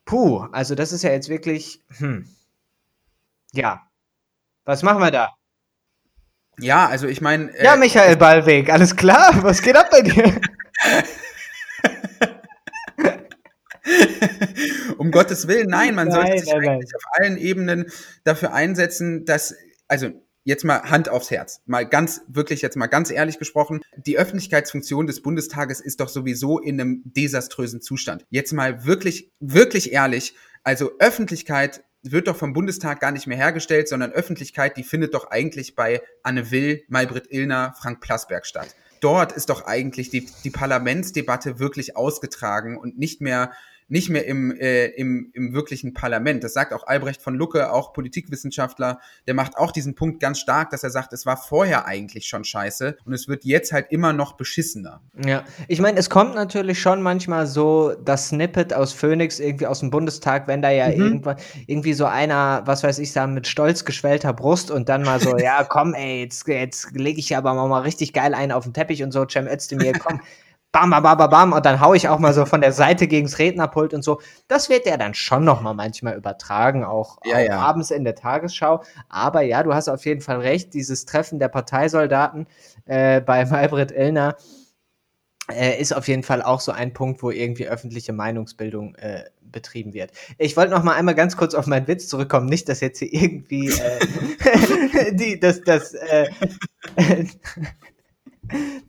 Puh, also das ist ja jetzt wirklich, hm. Ja. Was machen wir da? Ja, also ich meine. Äh, ja, Michael Ballweg, alles klar? Was geht ab bei dir? (laughs) um Gottes Willen, nein, man nein, sollte sich nein, eigentlich nein. auf allen Ebenen dafür einsetzen, dass, also jetzt mal Hand aufs Herz, mal ganz, wirklich jetzt mal ganz ehrlich gesprochen, die Öffentlichkeitsfunktion des Bundestages ist doch sowieso in einem desaströsen Zustand. Jetzt mal wirklich, wirklich ehrlich, also Öffentlichkeit wird doch vom Bundestag gar nicht mehr hergestellt, sondern Öffentlichkeit, die findet doch eigentlich bei Anne Will, Maybrit Illner, Frank Plasberg statt. Dort ist doch eigentlich die, die Parlamentsdebatte wirklich ausgetragen und nicht mehr nicht mehr im, äh, im, im wirklichen Parlament. Das sagt auch Albrecht von Lucke, auch Politikwissenschaftler, der macht auch diesen Punkt ganz stark, dass er sagt, es war vorher eigentlich schon scheiße und es wird jetzt halt immer noch beschissener. Ja, ich meine, es kommt natürlich schon manchmal so das Snippet aus Phoenix irgendwie aus dem Bundestag, wenn da ja mhm. irgendwann irgendwie so einer, was weiß ich, sagen, mit stolz geschwellter Brust und dann mal so, (laughs) ja, komm, ey, jetzt, jetzt lege ich aber mal richtig geil einen auf den Teppich und so, Cem Özdemir, komm, (laughs) bam, bam, bam, bam, und dann hau ich auch mal so von der Seite gegens Rednerpult und so. Das wird ja dann schon noch mal manchmal übertragen, auch, ja, ja. abends in der Tagesschau. Aber ja, du hast auf jeden Fall recht, dieses Treffen der Parteisoldaten äh, bei (laughs) Maybrit Illner äh, ist auf jeden Fall auch so ein Punkt, wo irgendwie öffentliche Meinungsbildung äh, betrieben wird. Ich wollte noch mal einmal ganz kurz auf meinen Witz zurückkommen, nicht, dass jetzt hier irgendwie äh, (laughs) die, das, das, äh, (laughs)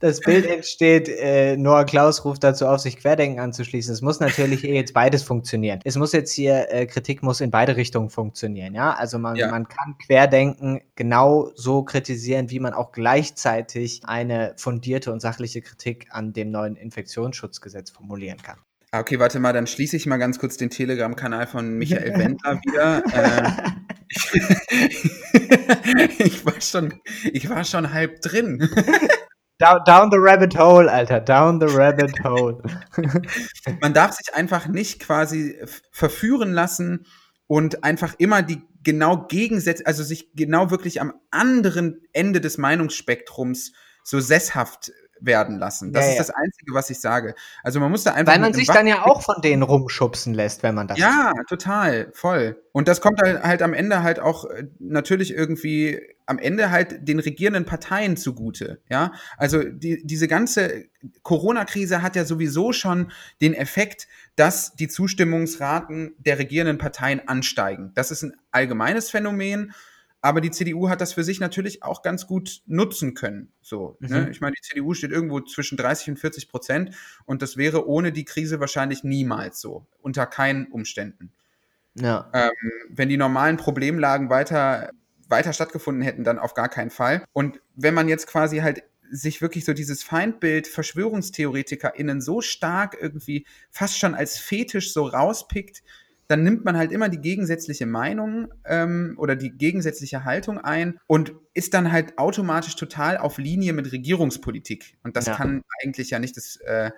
das Bild entsteht, äh, Noah Klaus ruft dazu auf, sich Querdenken anzuschließen. Es muss natürlich jetzt beides funktionieren. Es muss jetzt hier, äh, Kritik muss in beide Richtungen funktionieren, ja. Also man, ja. man kann Querdenken genau so kritisieren, wie man auch gleichzeitig eine fundierte und sachliche Kritik an dem neuen Infektionsschutzgesetz formulieren kann. Ah, okay, warte mal, dann schließe ich mal ganz kurz den Telegram-Kanal von Michael (laughs) Wendler wieder. (laughs) (laughs) äh, ich, war schon, ich war schon halb drin. Down, down, the rabbit hole, Alter, down the rabbit hole. (laughs) Man darf sich einfach nicht quasi verführen lassen und einfach immer die genau Gegensätze, also sich genau wirklich am anderen Ende des Meinungsspektrums so sesshaft werden lassen. Das ja, ist das Einzige, was ich sage. Also man muss da einfach. Weil man sich dann ja auch von denen rumschubsen lässt, wenn man das. Ja, tut. total, voll. Und das kommt halt, halt am Ende halt auch äh, natürlich irgendwie am Ende halt den regierenden Parteien zugute. Ja, also die, diese ganze Corona-Krise hat ja sowieso schon den Effekt, dass die Zustimmungsraten der regierenden Parteien ansteigen. Das ist ein allgemeines Phänomen aber die CDU hat das für sich natürlich auch ganz gut nutzen können. So, ne? mhm. ne? Ich meine, die CDU steht irgendwo zwischen 30 und 40 Prozent und das wäre ohne die Krise wahrscheinlich niemals so, unter keinen Umständen. Ja. Ähm, wenn die normalen Problemlagen weiter, weiter stattgefunden hätten, dann auf gar keinen Fall. Und wenn man jetzt quasi halt sich wirklich so dieses Feindbild VerschwörungstheoretikerInnen so stark irgendwie fast schon als Fetisch so rauspickt, dann nimmt man halt immer die gegensätzliche Meinung ähm, oder die gegensätzliche Haltung ein und ist dann halt automatisch total auf Linie mit Regierungspolitik. Und das ja. kann eigentlich ja nicht das, äh,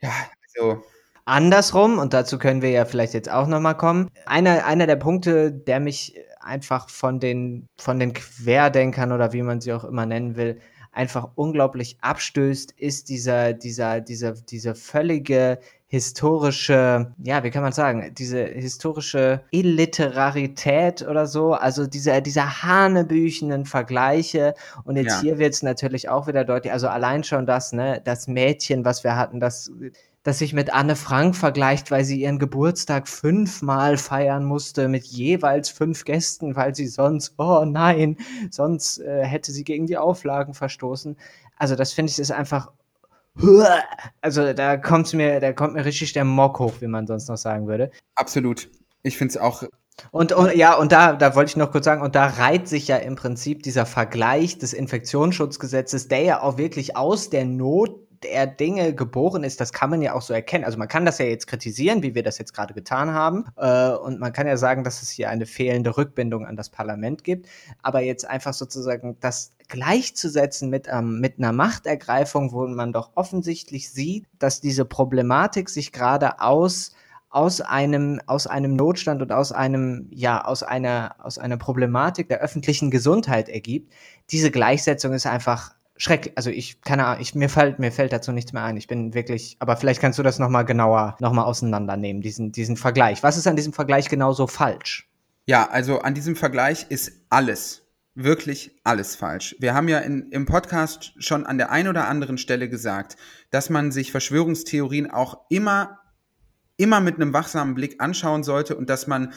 ja, also. Andersrum, und dazu können wir ja vielleicht jetzt auch nochmal kommen, einer, einer der Punkte, der mich einfach von den, von den Querdenkern oder wie man sie auch immer nennen will, einfach unglaublich abstößt, ist dieser, dieser, dieser, dieser völlige historische, ja, wie kann man sagen, diese historische Illiterarität oder so, also diese, diese hanebüchenen Vergleiche. Und jetzt ja. hier wird es natürlich auch wieder deutlich, also allein schon das, ne, das Mädchen, was wir hatten, das das sich mit Anne Frank vergleicht, weil sie ihren Geburtstag fünfmal feiern musste mit jeweils fünf Gästen, weil sie sonst, oh nein, sonst äh, hätte sie gegen die Auflagen verstoßen. Also das finde ich ist einfach also da kommt mir, da kommt mir richtig der Mock hoch, wie man sonst noch sagen würde. Absolut. Ich finde es auch. Und, und ja, und da, da wollte ich noch kurz sagen, und da reiht sich ja im Prinzip dieser Vergleich des Infektionsschutzgesetzes, der ja auch wirklich aus der Not der Dinge geboren ist, das kann man ja auch so erkennen. Also man kann das ja jetzt kritisieren, wie wir das jetzt gerade getan haben. Äh, und man kann ja sagen, dass es hier eine fehlende Rückbindung an das Parlament gibt. Aber jetzt einfach sozusagen das gleichzusetzen mit, ähm, mit einer Machtergreifung, wo man doch offensichtlich sieht, dass diese Problematik sich gerade aus aus einem, aus einem Notstand und aus einem, ja, aus einer, aus einer Problematik der öffentlichen Gesundheit ergibt. Diese Gleichsetzung ist einfach schrecklich. Also ich, keine Ahnung, ich, mir fällt, mir fällt dazu nichts mehr ein. Ich bin wirklich, aber vielleicht kannst du das nochmal genauer, nochmal auseinandernehmen, diesen, diesen Vergleich. Was ist an diesem Vergleich genauso falsch? Ja, also an diesem Vergleich ist alles, wirklich alles falsch. Wir haben ja in, im Podcast schon an der einen oder anderen Stelle gesagt, dass man sich Verschwörungstheorien auch immer immer mit einem wachsamen Blick anschauen sollte und dass man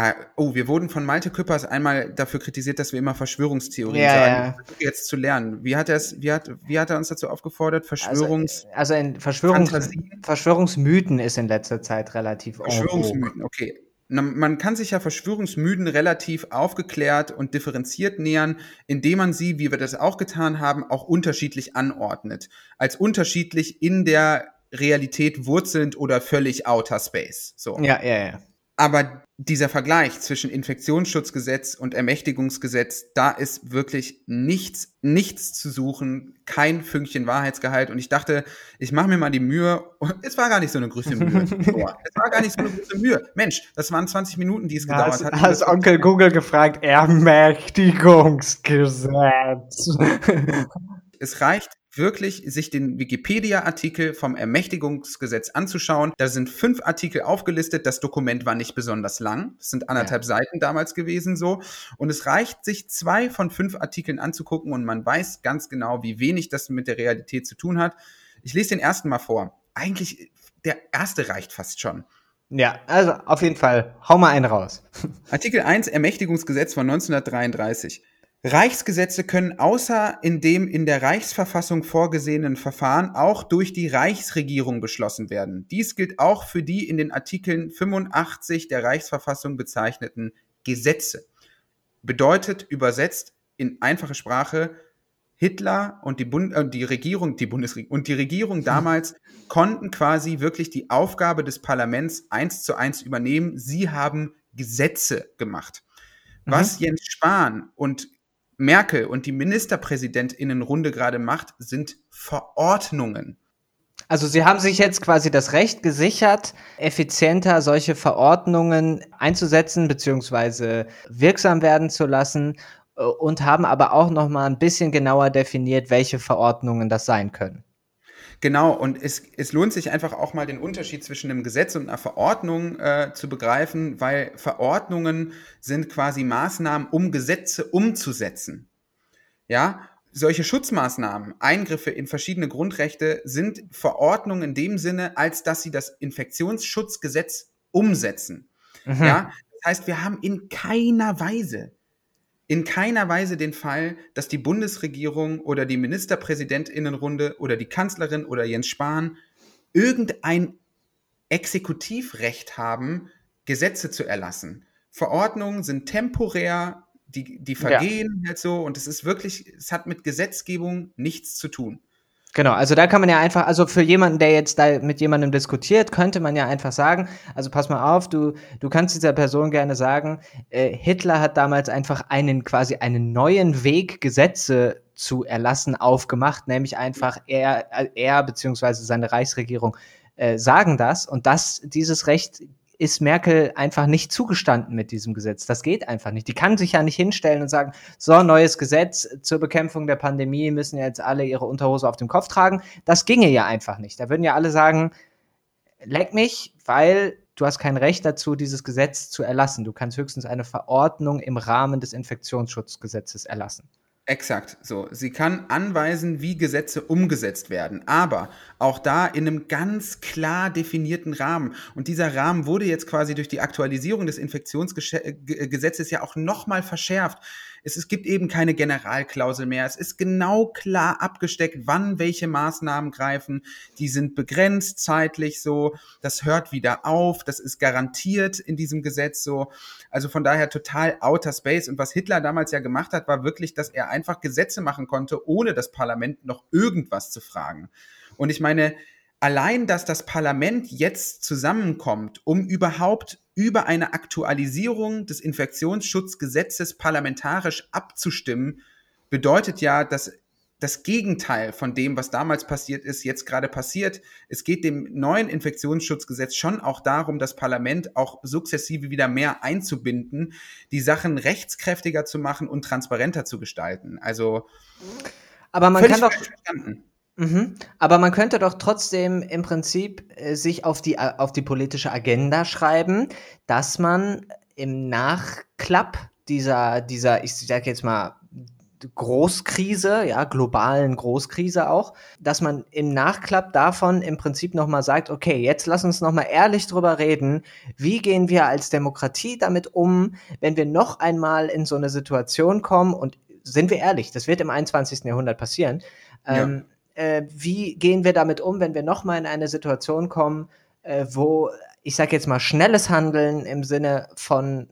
äh, oh, wir wurden von Malte Küppers einmal dafür kritisiert, dass wir immer Verschwörungstheorien ja, sagen. Ja. Jetzt zu lernen. Wie hat er es, wie hat, wie hat er uns dazu aufgefordert? Verschwörungs. Also, also in Verschwörungs Verschwörungsmythen ist in letzter Zeit relativ Verschwörungsmythen, okay. Man kann sich ja Verschwörungsmythen relativ aufgeklärt und differenziert nähern, indem man sie, wie wir das auch getan haben, auch unterschiedlich anordnet. Als unterschiedlich in der Realität wurzelnd oder völlig outer space. So. Ja, ja, ja. Aber dieser Vergleich zwischen Infektionsschutzgesetz und Ermächtigungsgesetz, da ist wirklich nichts, nichts zu suchen, kein Fünkchen Wahrheitsgehalt. Und ich dachte, ich mache mir mal die Mühe. (laughs) Es war gar nicht so eine große Mühe. (laughs) es war gar nicht so eine große Mühe. Mensch, das waren 20 Minuten, die es ja, gedauert hat. Hast Onkel Google gefragt, Ermächtigungsgesetz. es reicht wirklich sich den Wikipedia-Artikel vom Ermächtigungsgesetz anzuschauen. Da sind fünf Artikel aufgelistet. Das Dokument war nicht besonders lang. Das sind anderthalb ja. Seiten damals gewesen so. Und es reicht, sich zwei von fünf Artikeln anzugucken und man weiß ganz genau, wie wenig das mit der Realität zu tun hat. Ich lese den ersten mal vor. Eigentlich, der erste reicht fast schon. Ja, also auf jeden Fall, hau mal einen raus. Artikel 1 Ermächtigungsgesetz von 1933. Reichsgesetze können außer in dem in der Reichsverfassung vorgesehenen Verfahren auch durch die Reichsregierung beschlossen werden. Dies gilt auch für die in den Artikeln 85 der Reichsverfassung bezeichneten Gesetze. Bedeutet übersetzt in einfache Sprache, Hitler und die, Bund äh, die Regierung, die Bundesregierung und die Regierung damals konnten quasi wirklich die Aufgabe des Parlaments eins zu eins übernehmen. Sie haben Gesetze gemacht. Was mhm. Jens Spahn und Merkel und die Ministerpräsidentinnenrunde gerade macht, sind Verordnungen. Also Sie haben sich jetzt quasi das Recht gesichert, effizienter solche Verordnungen einzusetzen bzw. wirksam werden zu lassen äh, und haben aber auch noch mal ein bisschen genauer definiert, welche Verordnungen das sein können. Genau, und es, es lohnt sich einfach auch mal den Unterschied zwischen einem Gesetz und einer Verordnung äh, zu begreifen, weil Verordnungen sind quasi Maßnahmen, um Gesetze umzusetzen. Ja, solche Schutzmaßnahmen, Eingriffe in verschiedene Grundrechte sind Verordnungen in dem Sinne, als dass sie das Infektionsschutzgesetz umsetzen. Mhm. Ja, das heißt, wir haben in keiner Weise in keiner Weise den Fall, dass die Bundesregierung oder die Ministerpräsidentinnenrunde oder die Kanzlerin oder Jens Spahn irgendein Exekutivrecht haben, Gesetze zu erlassen. Verordnungen sind temporär, die, die vergehen ja. halt so und es ist wirklich, es hat mit Gesetzgebung nichts zu tun. Genau, also da kann man ja einfach, also für jemanden, der jetzt da mit jemandem diskutiert, könnte man ja einfach sagen, also pass mal auf, du, du kannst dieser Person gerne sagen, äh, Hitler hat damals einfach einen quasi einen neuen Weg, Gesetze zu erlassen, aufgemacht, nämlich einfach er, er beziehungsweise seine Reichsregierung äh, sagen das und das, dieses Recht ist Merkel einfach nicht zugestanden mit diesem Gesetz. Das geht einfach nicht. Die kann sich ja nicht hinstellen und sagen, so, neues Gesetz zur Bekämpfung der Pandemie müssen jetzt alle ihre Unterhose auf dem Kopf tragen. Das ginge ja einfach nicht. Da würden ja alle sagen, leck mich, weil du hast kein Recht dazu, dieses Gesetz zu erlassen. Du kannst höchstens eine Verordnung im Rahmen des Infektionsschutzgesetzes erlassen. Exakt, so. Sie kann anweisen, wie Gesetze umgesetzt werden, aber auch da in einem ganz klar definierten Rahmen. Und dieser Rahmen wurde jetzt quasi durch die Aktualisierung des Infektionsgesetzes ja auch nochmal verschärft. Es, es gibt eben keine Generalklausel mehr. Es ist genau klar abgesteckt, wann welche Maßnahmen greifen. Die sind begrenzt zeitlich so. Das hört wieder auf. Das ist garantiert in diesem Gesetz so. Also von daher total outer space. Und was Hitler damals ja gemacht hat, war wirklich, dass er einfach Gesetze machen konnte, ohne das Parlament noch irgendwas zu fragen. Und ich meine, allein, dass das Parlament jetzt zusammenkommt, um überhaupt über eine Aktualisierung des Infektionsschutzgesetzes parlamentarisch abzustimmen, bedeutet ja, dass das Gegenteil von dem, was damals passiert ist, jetzt gerade passiert. Es geht dem neuen Infektionsschutzgesetz schon auch darum, das Parlament auch sukzessive wieder mehr einzubinden, die Sachen rechtskräftiger zu machen und transparenter zu gestalten. Also, aber man kann doch Mhm. Aber man könnte doch trotzdem im Prinzip äh, sich auf die, äh, auf die politische Agenda schreiben, dass man im Nachklapp dieser, dieser, ich sage jetzt mal, Großkrise, ja, globalen Großkrise auch, dass man im Nachklapp davon im Prinzip nochmal sagt, okay, jetzt lass uns nochmal ehrlich drüber reden, wie gehen wir als Demokratie damit um, wenn wir noch einmal in so eine Situation kommen und sind wir ehrlich, das wird im 21. Jahrhundert passieren. Ja. Ähm, äh, wie gehen wir damit um, wenn wir nochmal in eine Situation kommen, äh, wo, ich sage jetzt mal, schnelles Handeln im Sinne von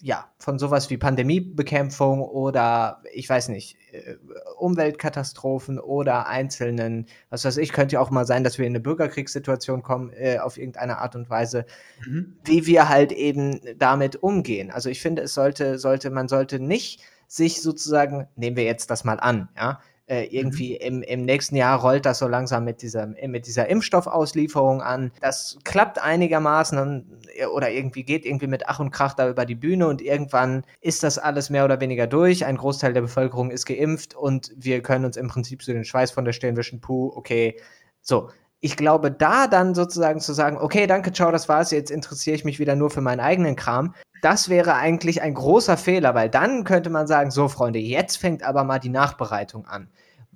ja, von sowas wie Pandemiebekämpfung oder ich weiß nicht, äh, Umweltkatastrophen oder einzelnen, was weiß ich, könnte ja auch mal sein, dass wir in eine Bürgerkriegssituation kommen, äh, auf irgendeine Art und Weise, mhm. wie wir halt eben damit umgehen. Also ich finde, es sollte, sollte, man sollte nicht sich sozusagen, nehmen wir jetzt das mal an, ja, äh, irgendwie mhm. im, im nächsten Jahr rollt das so langsam mit dieser, mit dieser Impfstoffauslieferung an. Das klappt einigermaßen äh, oder irgendwie geht irgendwie mit Ach und Krach da über die Bühne und irgendwann ist das alles mehr oder weniger durch. Ein Großteil der Bevölkerung ist geimpft und wir können uns im Prinzip so den Schweiß von der Stirn wischen. Puh, okay. So, ich glaube, da dann sozusagen zu sagen, okay, danke, ciao, das war's, jetzt interessiere ich mich wieder nur für meinen eigenen Kram, das wäre eigentlich ein großer Fehler, weil dann könnte man sagen, so Freunde, jetzt fängt aber mal die Nachbereitung an.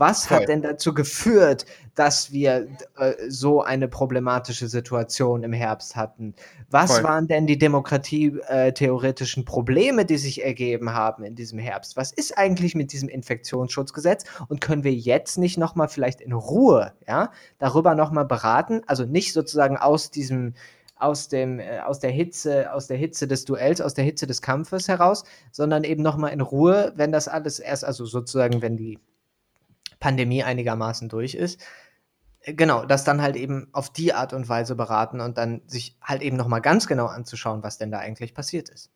Was Voll. hat denn dazu geführt, dass wir äh, so eine problematische Situation im Herbst hatten? Was Voll. waren denn die demokratietheoretischen Probleme, die sich ergeben haben in diesem Herbst? Was ist eigentlich mit diesem Infektionsschutzgesetz? Und können wir jetzt nicht nochmal vielleicht in Ruhe ja, darüber nochmal beraten? Also nicht sozusagen aus diesem aus dem äh, aus der Hitze aus der Hitze des Duells aus der Hitze des Kampfes heraus, sondern eben noch mal in Ruhe, wenn das alles erst also sozusagen wenn die Pandemie einigermaßen durch ist. Äh, genau, das dann halt eben auf die Art und Weise beraten und dann sich halt eben nochmal ganz genau anzuschauen, was denn da eigentlich passiert ist.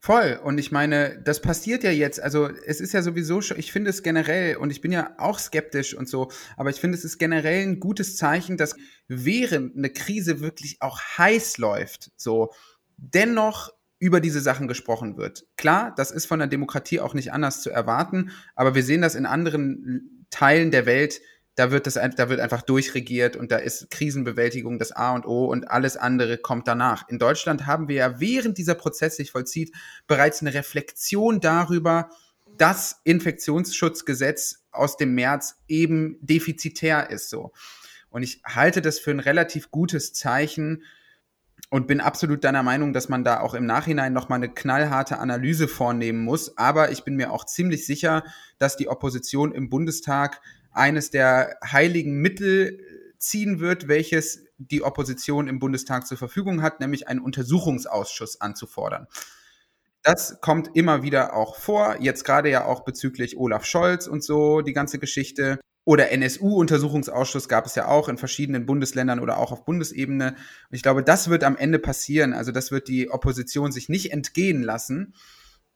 Voll. Und ich meine, das passiert ja jetzt. Also es ist ja sowieso schon, ich finde es generell, und ich bin ja auch skeptisch und so, aber ich finde es ist generell ein gutes Zeichen, dass während eine Krise wirklich auch heiß läuft, so dennoch über diese Sachen gesprochen wird. Klar, das ist von der Demokratie auch nicht anders zu erwarten, aber wir sehen das in anderen Teilen der Welt, da wird das, da wird einfach durchregiert und da ist Krisenbewältigung das A und O und alles andere kommt danach. In Deutschland haben wir ja während dieser Prozess sich vollzieht bereits eine Reflexion darüber, dass Infektionsschutzgesetz aus dem März eben defizitär ist so. Und ich halte das für ein relativ gutes Zeichen, und bin absolut deiner Meinung, dass man da auch im Nachhinein nochmal eine knallharte Analyse vornehmen muss. Aber ich bin mir auch ziemlich sicher, dass die Opposition im Bundestag eines der heiligen Mittel ziehen wird, welches die Opposition im Bundestag zur Verfügung hat, nämlich einen Untersuchungsausschuss anzufordern. Das kommt immer wieder auch vor, jetzt gerade ja auch bezüglich Olaf Scholz und so, die ganze Geschichte. Oder NSU-Untersuchungsausschuss gab es ja auch in verschiedenen Bundesländern oder auch auf Bundesebene. Und ich glaube, das wird am Ende passieren. Also das wird die Opposition sich nicht entgehen lassen,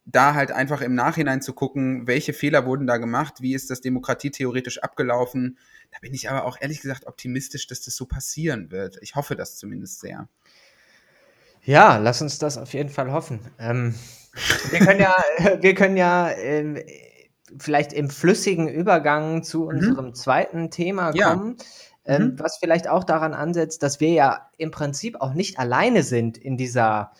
da halt einfach im Nachhinein zu gucken, welche Fehler wurden da gemacht, wie ist das demokratietheoretisch abgelaufen. Da bin ich aber auch ehrlich gesagt optimistisch, dass das so passieren wird. Ich hoffe das zumindest sehr. Ja, lass uns das auf jeden Fall hoffen. Ähm, wir können ja, (laughs) wir können ja äh, vielleicht im flüssigen Übergang zu mhm. unserem zweiten Thema kommen. Ja. Ähm, mhm. Was vielleicht auch daran ansetzt, dass wir ja im Prinzip auch nicht alleine sind in dieser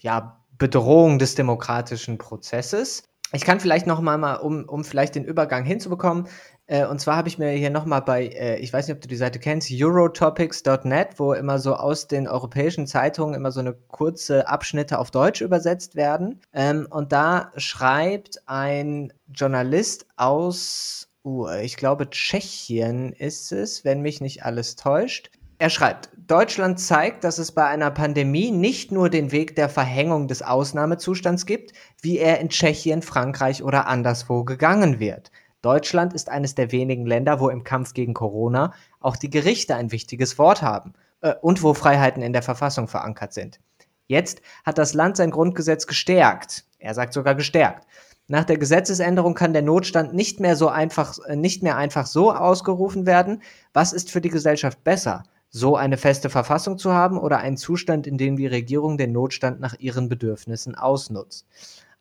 ja, Bedrohung des demokratischen Prozesses. Ich kann vielleicht noch mal, mal um, um vielleicht den Übergang hinzubekommen, äh, und zwar habe ich mir hier nochmal bei, äh, ich weiß nicht, ob du die Seite kennst, eurotopics.net, wo immer so aus den europäischen Zeitungen immer so eine kurze Abschnitte auf Deutsch übersetzt werden. Ähm, und da schreibt ein Journalist aus, uh, ich glaube Tschechien ist es, wenn mich nicht alles täuscht. Er schreibt, Deutschland zeigt, dass es bei einer Pandemie nicht nur den Weg der Verhängung des Ausnahmezustands gibt, wie er in Tschechien, Frankreich oder anderswo gegangen wird. Deutschland ist eines der wenigen Länder, wo im Kampf gegen Corona auch die Gerichte ein wichtiges Wort haben äh, und wo Freiheiten in der Verfassung verankert sind. Jetzt hat das Land sein Grundgesetz gestärkt. Er sagt sogar gestärkt. Nach der Gesetzesänderung kann der Notstand nicht mehr so einfach, äh, nicht mehr einfach so ausgerufen werden. Was ist für die Gesellschaft besser? So eine feste Verfassung zu haben oder einen Zustand, in dem die Regierung den Notstand nach ihren Bedürfnissen ausnutzt?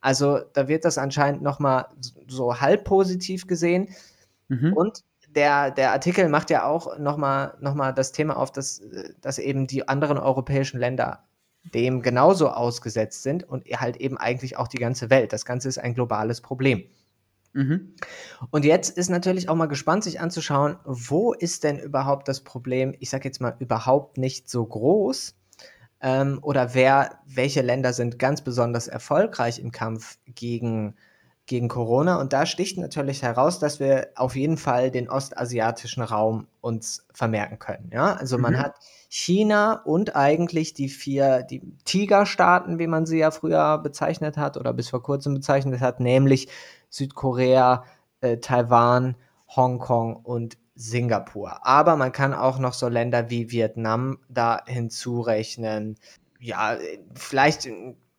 Also da wird das anscheinend nochmal so halb positiv gesehen. Mhm. Und der, der Artikel macht ja auch nochmal noch mal das Thema auf, dass, dass eben die anderen europäischen Länder dem genauso ausgesetzt sind und halt eben eigentlich auch die ganze Welt. Das Ganze ist ein globales Problem. Mhm. Und jetzt ist natürlich auch mal gespannt, sich anzuschauen, wo ist denn überhaupt das Problem, ich sage jetzt mal, überhaupt nicht so groß? Ähm, oder wer, welche Länder sind ganz besonders erfolgreich im Kampf gegen, gegen Corona? Und da sticht natürlich heraus, dass wir auf jeden Fall den ostasiatischen Raum uns vermerken können. Ja? Also man mhm. hat China und eigentlich die vier, die Tigerstaaten, wie man sie ja früher bezeichnet hat oder bis vor kurzem bezeichnet hat, nämlich Südkorea, äh, Taiwan, Hongkong und Singapur. Aber man kann auch noch so Länder wie Vietnam da hinzurechnen. Ja, vielleicht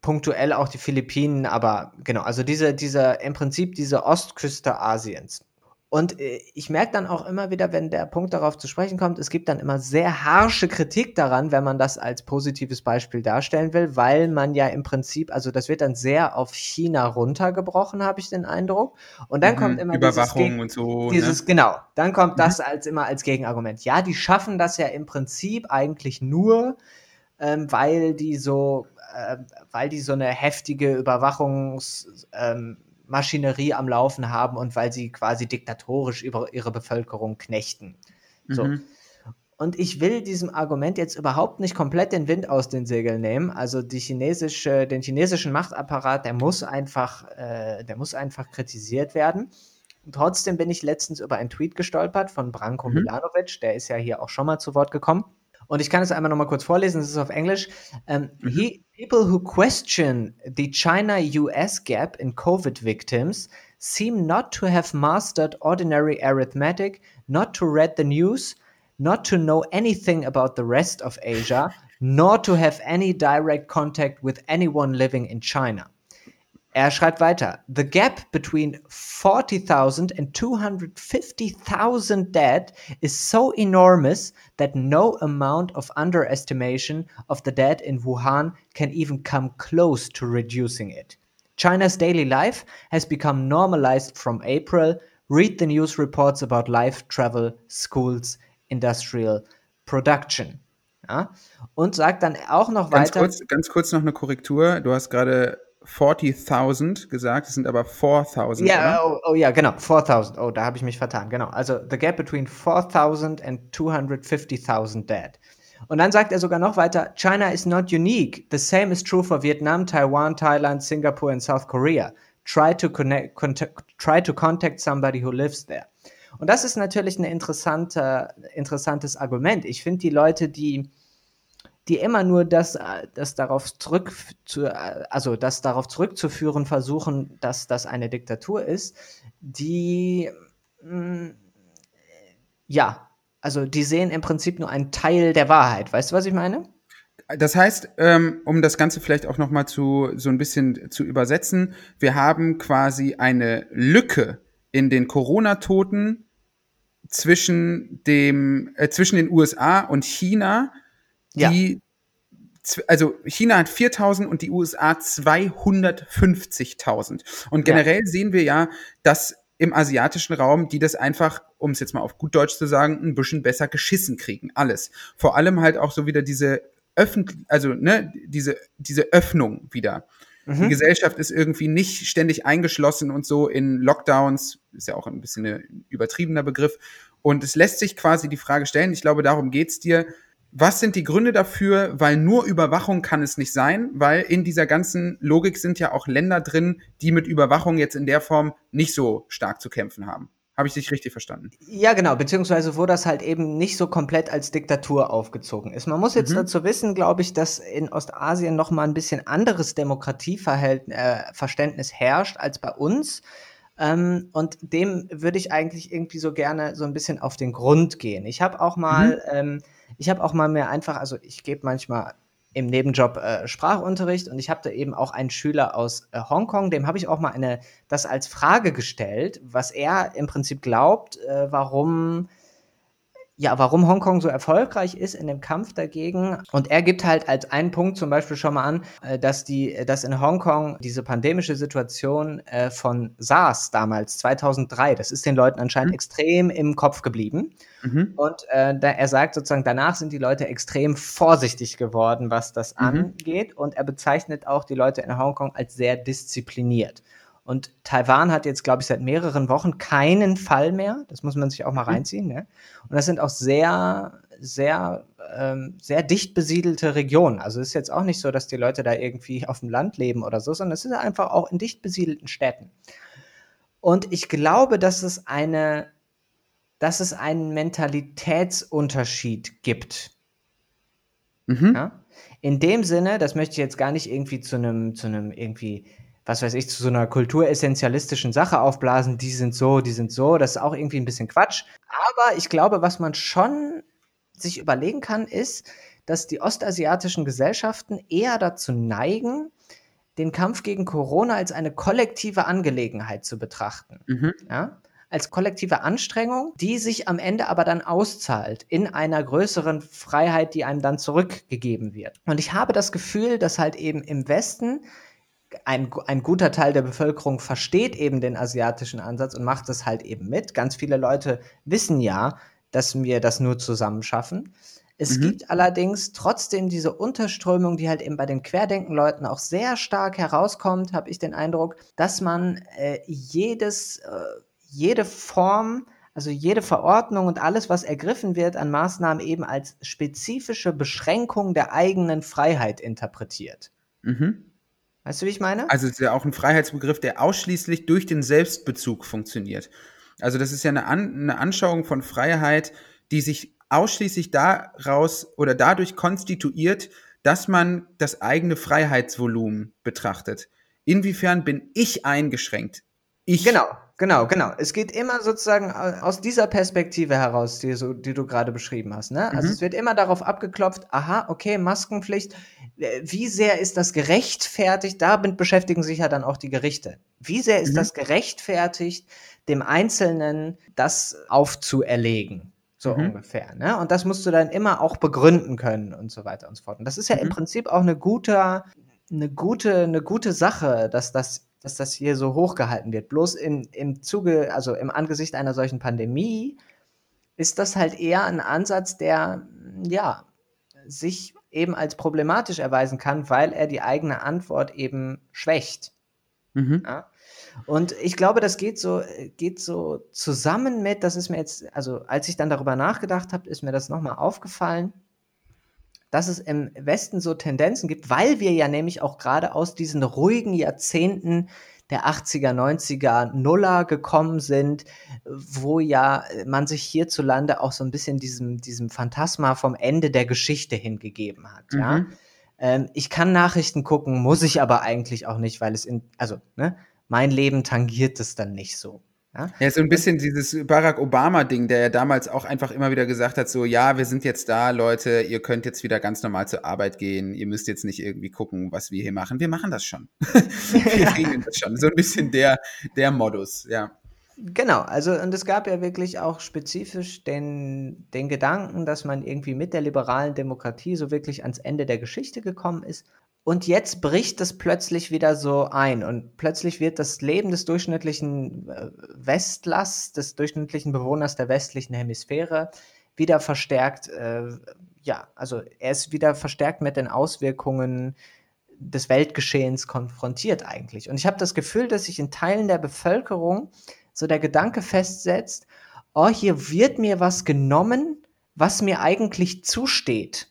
punktuell auch die Philippinen, aber genau, also diese, diese, im Prinzip diese Ostküste Asiens. Und äh, ich merke dann auch immer wieder, wenn der Punkt darauf zu sprechen kommt, es gibt dann immer sehr harsche Kritik daran, wenn man das als positives Beispiel darstellen will, weil man ja im Prinzip, also das wird dann sehr auf China runtergebrochen, habe ich den Eindruck. Und dann mhm, kommt immer Überwachung und so. Ne? Dieses, ne? genau, dann kommt mhm. das als immer als Gegenargument. Ja, die schaffen das ja im Prinzip eigentlich nur, ähm, weil die so, äh, weil die so eine heftige Überwachungs, ähm, Maschinerie am Laufen haben und weil sie quasi diktatorisch über ihre Bevölkerung knechten. So. Mhm. Und ich will diesem Argument jetzt überhaupt nicht komplett den Wind aus den Segeln nehmen. Also die chinesische, den chinesischen Machtapparat, der muss einfach, äh, der muss einfach kritisiert werden. Und trotzdem bin ich letztens über einen Tweet gestolpert von Branko mhm. Milanovic, der ist ja hier auch schon mal zu Wort gekommen. Und ich kann es einmal nochmal kurz vorlesen, das ist auf Englisch. Um, mhm. he, people who question the China-US gap in COVID victims seem not to have mastered ordinary arithmetic, not to read the news, not to know anything about the rest of Asia, nor to have any direct contact with anyone living in China. Er schreibt weiter: The gap between 40,000 and 250,000 dead is so enormous that no amount of underestimation of the dead in Wuhan can even come close to reducing it. China's daily life has become normalized from April. Read the news reports about life, travel, schools, industrial production. Ja? Und sagt dann auch noch ganz weiter. Kurz, ganz kurz noch eine Korrektur. Du hast gerade 40.000 gesagt, es sind aber 4.000. Ja, oh, oh, ja, genau, 4.000. Oh, da habe ich mich vertan. Genau. Also the gap between 4.000 and 250.000 dead. Und dann sagt er sogar noch weiter, China is not unique. The same is true for Vietnam, Taiwan, Thailand, Singapore and South Korea. Try to connect, contact, try to contact somebody who lives there. Und das ist natürlich ein interessante, interessantes Argument. Ich finde die Leute, die die immer nur das, äh, das darauf zurück zu, äh, also das darauf zurückzuführen versuchen, dass das eine Diktatur ist, die mh, mm, ja, also die sehen im Prinzip nur einen Teil der Wahrheit. Weißt du, was ich meine? Das heißt, ähm, um das Ganze vielleicht auch noch mal zu so ein bisschen zu übersetzen, wir haben quasi eine Lücke in den Corona-Toten zwischen dem äh, zwischen den USA und China, die, ja. also China hat 4000 und die USA 250.000. Und generell ja. sehen wir ja, dass im asiatischen Raum, die das einfach, um es jetzt mal auf gut Deutsch zu sagen, ein bisschen besser geschissen kriegen. Alles. Vor allem halt auch so wieder diese öffentlich, also ne, diese, diese Öffnung wieder. Mhm. Die Gesellschaft ist irgendwie nicht ständig eingeschlossen und so in Lockdowns, ist ja auch ein bisschen ein übertriebener Begriff. Und es lässt sich quasi die Frage stellen, ich glaube, darum geht's dir, was sind die Gründe dafür? Weil nur Überwachung kann es nicht sein, weil in dieser ganzen Logik sind ja auch Länder drin, die mit Überwachung jetzt in der Form nicht so stark zu kämpfen haben. Habe ich dich richtig verstanden? Ja, genau, beziehungsweise wo das halt eben nicht so komplett als Diktatur aufgezogen ist. Man muss jetzt mhm. dazu wissen, glaube ich, dass in Ostasien noch mal ein bisschen anderes Demokratieverständnis äh, herrscht als bei uns. Ähm, und dem würde ich eigentlich irgendwie so gerne so ein bisschen auf den Grund gehen. Ich habe auch mal, mhm. ähm, ich habe auch mal mehr einfach, also ich gebe manchmal im Nebenjob äh, Sprachunterricht und ich habe da eben auch einen Schüler aus äh, Hongkong, dem habe ich auch mal eine, das als Frage gestellt, was er im Prinzip glaubt, äh, warum ja, warum Hongkong so erfolgreich ist in dem Kampf dagegen. Und er gibt halt als einen Punkt zum Beispiel schon mal an, äh, dass die, dass in Hongkong diese pandemische Situation äh, von SARS damals 2003, das ist den Leuten anscheinend mhm. extrem im Kopf geblieben. Mhm. Und äh, da, er sagt sozusagen, danach sind die Leute extrem vorsichtig geworden, was das mhm. angeht. Und er bezeichnet auch die Leute in Hongkong als sehr diszipliniert. Und Taiwan hat jetzt, glaube ich, seit mehreren Wochen keinen Fall mehr. Das muss man sich auch mal mhm. reinziehen. Ne? Und das sind auch sehr, sehr, ähm, sehr dicht besiedelte Regionen. Also es ist jetzt auch nicht so, dass die Leute da irgendwie auf dem Land leben oder so, sondern es ist einfach auch in dicht besiedelten Städten. Und ich glaube, dass es eine, dass es einen Mentalitätsunterschied gibt. Mhm. Ja? In dem Sinne, das möchte ich jetzt gar nicht irgendwie zu einem, zu einem irgendwie was weiß ich, zu so einer kulturessentialistischen Sache aufblasen, die sind so, die sind so, das ist auch irgendwie ein bisschen Quatsch. Aber ich glaube, was man schon sich überlegen kann, ist, dass die ostasiatischen Gesellschaften eher dazu neigen, den Kampf gegen Corona als eine kollektive Angelegenheit zu betrachten. Mhm. Ja? Als kollektive Anstrengung, die sich am Ende aber dann auszahlt in einer größeren Freiheit, die einem dann zurückgegeben wird. Und ich habe das Gefühl, dass halt eben im Westen ein, ein guter Teil der Bevölkerung versteht eben den asiatischen Ansatz und macht das halt eben mit. Ganz viele Leute wissen ja, dass wir das nur zusammen schaffen. Es mhm. gibt allerdings trotzdem diese Unterströmung, die halt eben bei den Querdenkenleuten auch sehr stark herauskommt, habe ich den Eindruck, dass man äh, jedes, äh, jede Form, also jede Verordnung und alles, was ergriffen wird an Maßnahmen eben als spezifische Beschränkung der eigenen Freiheit interpretiert. Mhm. Weißt du, wie ich meine? Also es ist ja auch ein Freiheitsbegriff, der ausschließlich durch den Selbstbezug funktioniert. Also das ist ja eine, An eine Anschauung von Freiheit, die sich ausschließlich daraus oder dadurch konstituiert, dass man das eigene Freiheitsvolumen betrachtet. Inwiefern bin ich eingeschränkt? Ich. Genau, genau, genau. Es geht immer sozusagen aus dieser Perspektive heraus, die, so, die du gerade beschrieben hast. Ne? Also mhm. es wird immer darauf abgeklopft, aha, okay, Maskenpflicht, äh, wie sehr ist das gerechtfertigt? Damit beschäftigen sich ja dann auch die Gerichte. Wie sehr ist mhm. das gerechtfertigt, dem Einzelnen das aufzuerlegen? So mhm. ungefähr. Ne? Und das musst du dann immer auch begründen können und so weiter und so fort. Und das ist ja mhm. im Prinzip auch eine gute, eine gute, eine gute Sache, dass das, dass das hier so hochgehalten wird. Bloß in, im Zuge, also im Angesicht einer solchen Pandemie, ist das halt eher ein Ansatz, der ja sich eben als problematisch erweisen kann, weil er die eigene Antwort eben schwächt. Mhm. Ja? Und ich glaube, das geht so, geht so zusammen mit, das ist mir jetzt, also als ich dann darüber nachgedacht habe, ist mir das nochmal aufgefallen, dass es im Westen so Tendenzen gibt, weil wir ja nämlich auch gerade aus diesen ruhigen Jahrzehnten der 80er, 90er, Nuller gekommen sind, wo ja man sich hierzulande auch so ein bisschen diesem, diesem Phantasma vom Ende der Geschichte hingegeben hat. Mhm. Ja? Ähm, ich kann Nachrichten gucken, muss ich aber eigentlich auch nicht, weil es in, also, ne, mein Leben tangiert es dann nicht so. Ja, ja so ein bisschen dieses Barack Obama-Ding, der ja damals auch einfach immer wieder gesagt hat, so, ja, wir sind jetzt da, Leute, ihr könnt jetzt wieder ganz normal zur Arbeit gehen, ihr müsst jetzt nicht irgendwie gucken, was wir hier machen. Wir machen das schon. (laughs) wir regeln das schon. So ein bisschen der, der Modus, ja. Genau, also und es gab ja wirklich auch spezifisch den, den Gedanken, dass man irgendwie mit der liberalen Demokratie so wirklich ans Ende der Geschichte gekommen ist und jetzt bricht es plötzlich wieder so ein und plötzlich wird das Leben des durchschnittlichen äh, Westlers, des durchschnittlichen Bewohners der westlichen Hemisphäre wieder verstärkt, äh, ja, also er ist wieder verstärkt mit den Auswirkungen des Weltgeschehens konfrontiert eigentlich. Und ich habe das Gefühl, dass sich in Teilen der Bevölkerung so der Gedanke festsetzt, oh, hier wird mir was genommen, was mir eigentlich zusteht.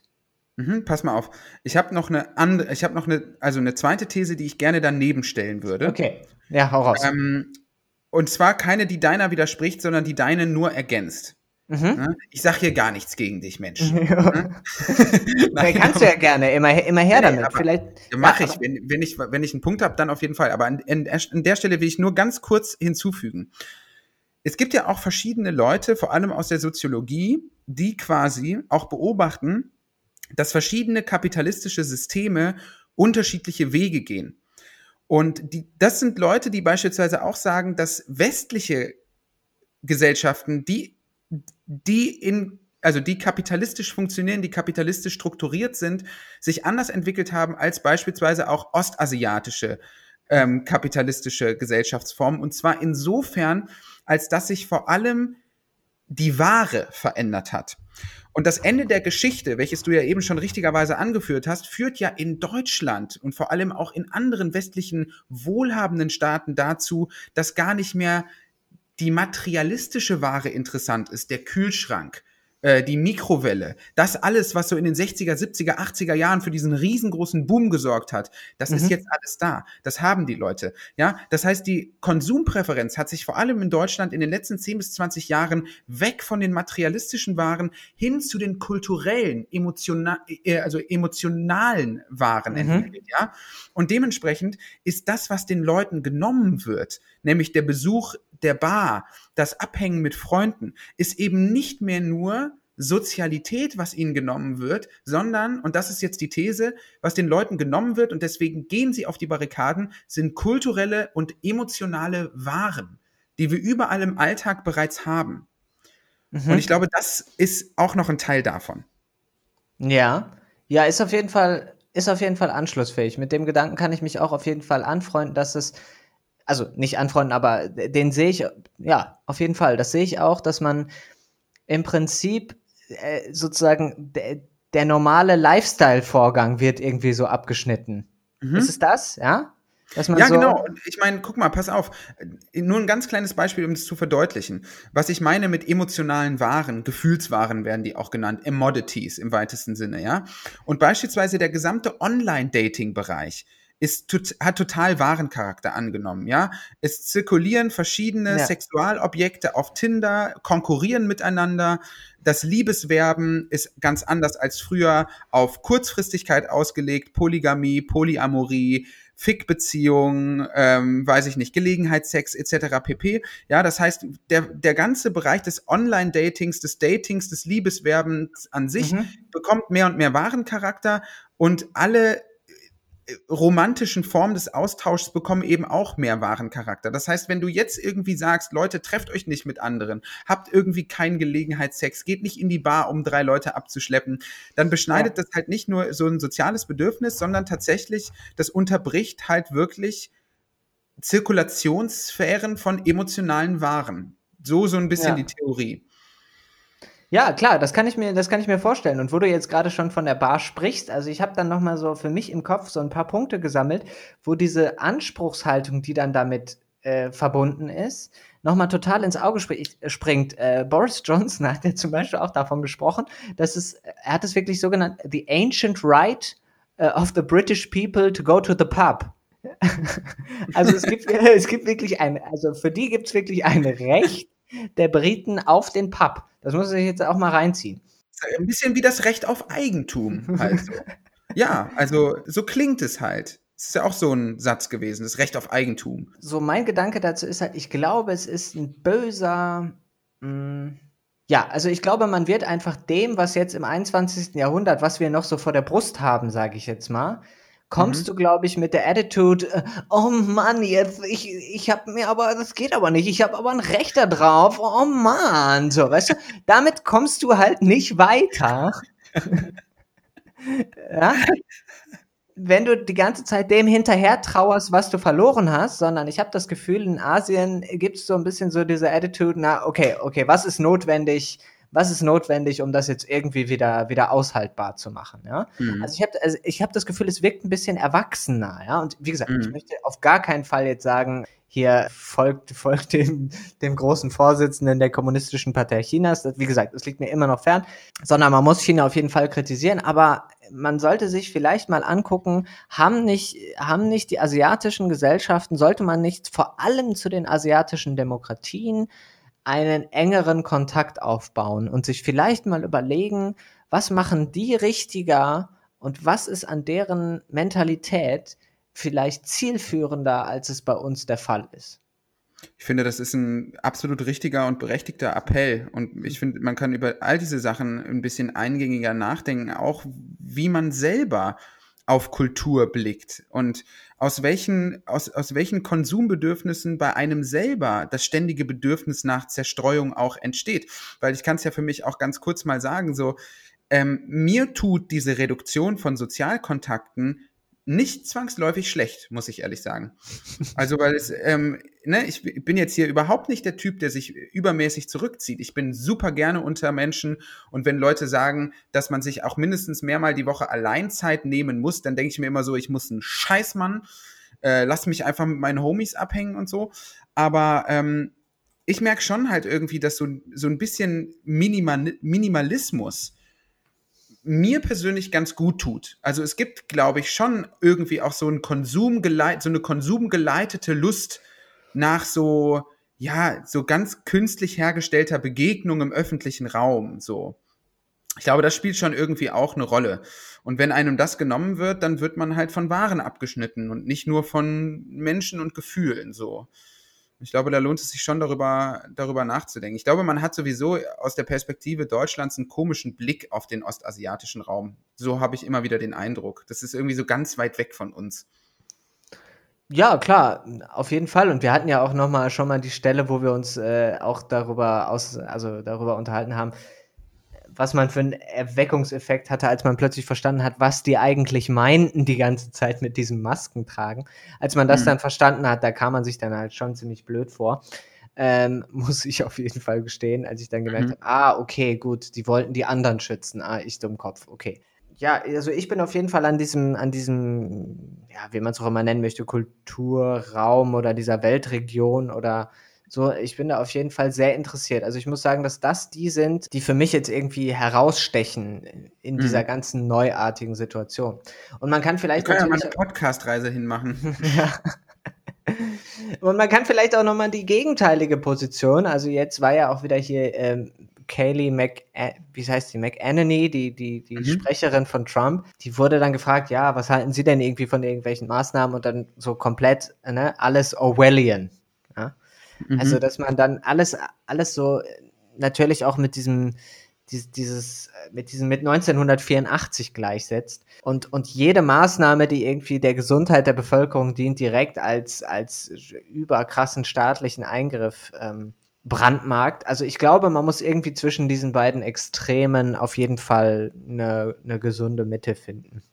Mhm, pass mal auf. Ich habe noch eine andere, ich habe noch eine, also eine zweite These, die ich gerne daneben stellen würde. Okay. Ja, hau raus. Ähm, und zwar keine, die deiner widerspricht, sondern die deine nur ergänzt. Mhm. Ich sage hier gar nichts gegen dich, Mensch. (laughs) Nein, (laughs) kannst du ja gerne, immer, immer her damit. Vielleicht mache ich, wenn, wenn ich, wenn ich einen Punkt habe, dann auf jeden Fall. Aber an, an, an der Stelle will ich nur ganz kurz hinzufügen. Es gibt ja auch verschiedene Leute, vor allem aus der Soziologie, die quasi auch beobachten, dass verschiedene kapitalistische Systeme unterschiedliche Wege gehen. Und die, das sind Leute, die beispielsweise auch sagen, dass westliche Gesellschaften, die, die in also die kapitalistisch funktionieren, die kapitalistisch strukturiert sind, sich anders entwickelt haben als beispielsweise auch ostasiatische ähm, kapitalistische Gesellschaftsformen. Und zwar insofern, als dass sich vor allem die Ware verändert hat. Und das Ende der Geschichte, welches du ja eben schon richtigerweise angeführt hast, führt ja in Deutschland und vor allem auch in anderen westlichen wohlhabenden Staaten dazu, dass gar nicht mehr die materialistische Ware interessant ist, der Kühlschrank, äh, die Mikrowelle, das alles, was so in den 60er, 70er, 80er Jahren für diesen riesengroßen Boom gesorgt hat, das mhm. ist jetzt alles da. Das haben die Leute. Ja, das heißt, die Konsumpräferenz hat sich vor allem in Deutschland in den letzten 10 bis 20 Jahren weg von den materialistischen Waren hin zu den kulturellen, emotional, äh, also emotionalen Waren mhm. entwickelt. Ja, und dementsprechend ist das, was den Leuten genommen wird, nämlich der Besuch der Bar, das Abhängen mit Freunden, ist eben nicht mehr nur Sozialität, was ihnen genommen wird, sondern, und das ist jetzt die These, was den Leuten genommen wird, und deswegen gehen sie auf die Barrikaden, sind kulturelle und emotionale Waren, die wir überall im Alltag bereits haben. Mhm. Und ich glaube, das ist auch noch ein Teil davon. Ja, ja, ist auf jeden Fall, ist auf jeden Fall anschlussfähig. Mit dem Gedanken kann ich mich auch auf jeden Fall anfreunden, dass es also nicht anfreunden, aber den sehe ich, ja, auf jeden Fall. Das sehe ich auch, dass man im Prinzip äh, sozusagen der, normale Lifestyle-Vorgang wird irgendwie so abgeschnitten. Mhm. Ist es das, ja? ja, so genau. Ich meine, guck mal, pass auf. Nur ein ganz kleines Beispiel, um das zu verdeutlichen. Was ich meine mit emotionalen Waren, Gefühlswaren werden die auch genannt, Emodities im weitesten Sinne, ja. Und beispielsweise der gesamte Online-Dating-Bereich ist, hat total wahren Charakter angenommen, ja. Es zirkulieren verschiedene ja. Sexualobjekte auf Tinder, konkurrieren miteinander. Das Liebeswerben ist ganz anders als früher auf Kurzfristigkeit ausgelegt, Polygamie, Polyamorie, Fickbeziehungen, ähm, weiß ich nicht, Gelegenheitssex etc. pp. Ja, das heißt, der, der ganze Bereich des Online-Datings, des Datings, des Liebeswerbens an sich mhm. bekommt mehr und mehr Warencharakter und alle romantischen Formen des Austauschs bekommen eben auch mehr wahren Charakter. Das heißt, wenn du jetzt irgendwie sagst, Leute, trefft euch nicht mit anderen, habt irgendwie keinen Gelegenheitssex, geht nicht in die Bar, um drei Leute abzuschleppen, dann beschneidet ja. das halt nicht nur so ein soziales Bedürfnis, sondern tatsächlich, das unterbricht halt wirklich Zirkulationssphären von emotionalen Waren. So, so ein bisschen ja. die Theorie. Ja, klar, das kann ich mir, das kann ich mir vorstellen. Und wo du jetzt gerade schon von der Bar sprichst, also ich habe dann noch mal so für mich im Kopf so ein paar Punkte gesammelt, wo diese Anspruchshaltung, die dann damit äh, verbunden ist, noch mal total ins Auge spr springt. Äh, Boris Johnson (laughs) hat ja zum Beispiel auch davon gesprochen, dass es, er hat es wirklich so genannt, the ancient right uh, of the British people to go to the pub. (laughs) also es gibt, (laughs) es gibt wirklich ein, also für die gibt es wirklich ein Recht der Briten auf den Pub. Das muss ich jetzt auch mal reinziehen. Ein bisschen wie das Recht auf Eigentum. Also. (laughs) ja, also so klingt es halt. Das ist ja auch so ein Satz gewesen, das Recht auf Eigentum. So, mein Gedanke dazu ist halt, ich glaube, es ist ein böser. Mh, hm, ja, also ich glaube, man wird einfach dem, was jetzt im 21. Jahrhundert, was wir noch so vor der Brust haben, sage ich jetzt mal, kommst mhm. du, glaube ich, mit der Attitude, äh, oh Mann, jetzt, ich, ich habe mir aber, das geht aber nicht, ich habe aber ein Recht da drauf, oh Mann, so, weißt du, (laughs) damit kommst du halt nicht weiter. (laughs) ja? Wenn du die ganze Zeit dem hinterher trauerst, was du verloren hast, sondern ich habe das Gefühl, in Asien gibt es so ein bisschen so diese Attitude, na, okay, okay, was ist notwendig, was ist notwendig, um das jetzt irgendwie wieder, wieder aushaltbar zu machen. Ja? Mhm. Also ich habe also ich hab das Gefühl, es wirkt ein bisschen erwachsener. Ja? Und wie gesagt, mhm. ich möchte auf gar keinen Fall jetzt sagen, hier folgt, (laughs) folgt dem, dem großen Vorsitzenden der Kommunistischen Partei Chinas. Wie gesagt, das liegt mir immer noch fern, sondern man muss China auf jeden Fall kritisieren. Aber man sollte sich vielleicht mal angucken, haben nicht, haben nicht die asiatischen Gesellschaften, sollte man nicht vor allem zu den asiatischen Demokratien einen engeren Kontakt aufbauen und sich vielleicht mal überlegen, was machen die richtiger und was ist an deren Mentalität vielleicht zielführender, als es bei uns der Fall ist. Ich finde, das ist ein absolut richtiger und berechtigter Appell. Und ich finde, man kann über all diese Sachen ein bisschen eingängiger nachdenken, auch wie man selber auf Kultur blickt und aus welchen, aus, aus welchen Konsumbedürfnissen bei einem selber das ständige Bedürfnis nach Zerstreuung auch entsteht. Weil ich kann es ja für mich auch ganz kurz mal sagen, so, ähm, mir tut diese Reduktion von Sozialkontakten nicht zwangsläufig schlecht, muss ich ehrlich sagen. Also, weil es, ähm, ne, ich bin jetzt hier überhaupt nicht der Typ, der sich übermäßig zurückzieht. Ich bin super gerne unter Menschen und wenn Leute sagen, dass man sich auch mindestens mehrmal die Woche Alleinzeit nehmen muss, dann denke ich mir immer so, ich muss ein Scheißmann, äh, lass mich einfach mit meinen Homies abhängen und so. Aber ähm, ich merke schon halt irgendwie, dass so, so ein bisschen Minimal Minimalismus mir persönlich ganz gut tut. Also es gibt, glaube ich, schon irgendwie auch so ein Konsumgeleit, so eine konsumgeleitete Lust nach so, ja, so ganz künstlich hergestellter Begegnung im öffentlichen Raum, so. Ich glaube, das spielt schon irgendwie auch eine Rolle. Und wenn einem das genommen wird, dann wird man halt von Waren abgeschnitten und nicht nur von Menschen und Gefühlen, so. Ich glaube, da lohnt es sich schon darüber, darüber nachzudenken. Ich glaube, man hat sowieso aus der Perspektive Deutschlands einen komischen Blick auf den ostasiatischen Raum. So habe ich immer wieder den Eindruck. Das ist irgendwie so ganz weit weg von uns. Ja, klar, auf jeden Fall. Und wir hatten ja auch noch mal schon mal die Stelle, wo wir uns äh, auch darüber aus, also darüber unterhalten haben, was man für einen Erweckungseffekt hatte, als man plötzlich verstanden hat, was die eigentlich meinten die ganze Zeit mit diesem Maskentragen. Als man das mhm. dann verstanden hat, da kam man sich dann halt schon ziemlich blöd vor. Ähm, (laughs) muss ich auf jeden Fall gestehen, als ich dann gemerkt mhm. habe, ah, okay, gut, die wollten die anderen schützen. Ah, ich Dummkopf, okay. Ja, also ich bin auf jeden Fall an diesem, an diesem, ja, wie man es auch immer nennen möchte, Kulturraum oder dieser Weltregion oder so, ich bin da auf jeden Fall sehr interessiert. Also ich muss sagen, dass das die sind, die für mich jetzt irgendwie herausstechen in dieser mhm. ganzen neuartigen Situation. Und man kann vielleicht. Wir können ja mal eine Podcast-Reise hinmachen. (laughs) ja. Und man kann vielleicht auch nochmal die gegenteilige Position, also jetzt war ja auch wieder hier ähm, Kaylee Mc, wie heißt die, McAnany, die, die, die mhm. Sprecherin von Trump, die wurde dann gefragt, ja, was halten Sie denn irgendwie von irgendwelchen Maßnahmen und dann so komplett, ne, alles Orwellian. Ja? Mhm. Also, dass man dann alles, alles so natürlich auch mit diesem, dieses, mit diesem mit 1984 gleichsetzt und, und jede Maßnahme, die irgendwie der Gesundheit der Bevölkerung dient, direkt als, als überkrassen staatlichen Eingriff ähm, brandmarkt. Also ich glaube, man muss irgendwie zwischen diesen beiden Extremen auf jeden Fall eine, eine gesunde Mitte finden.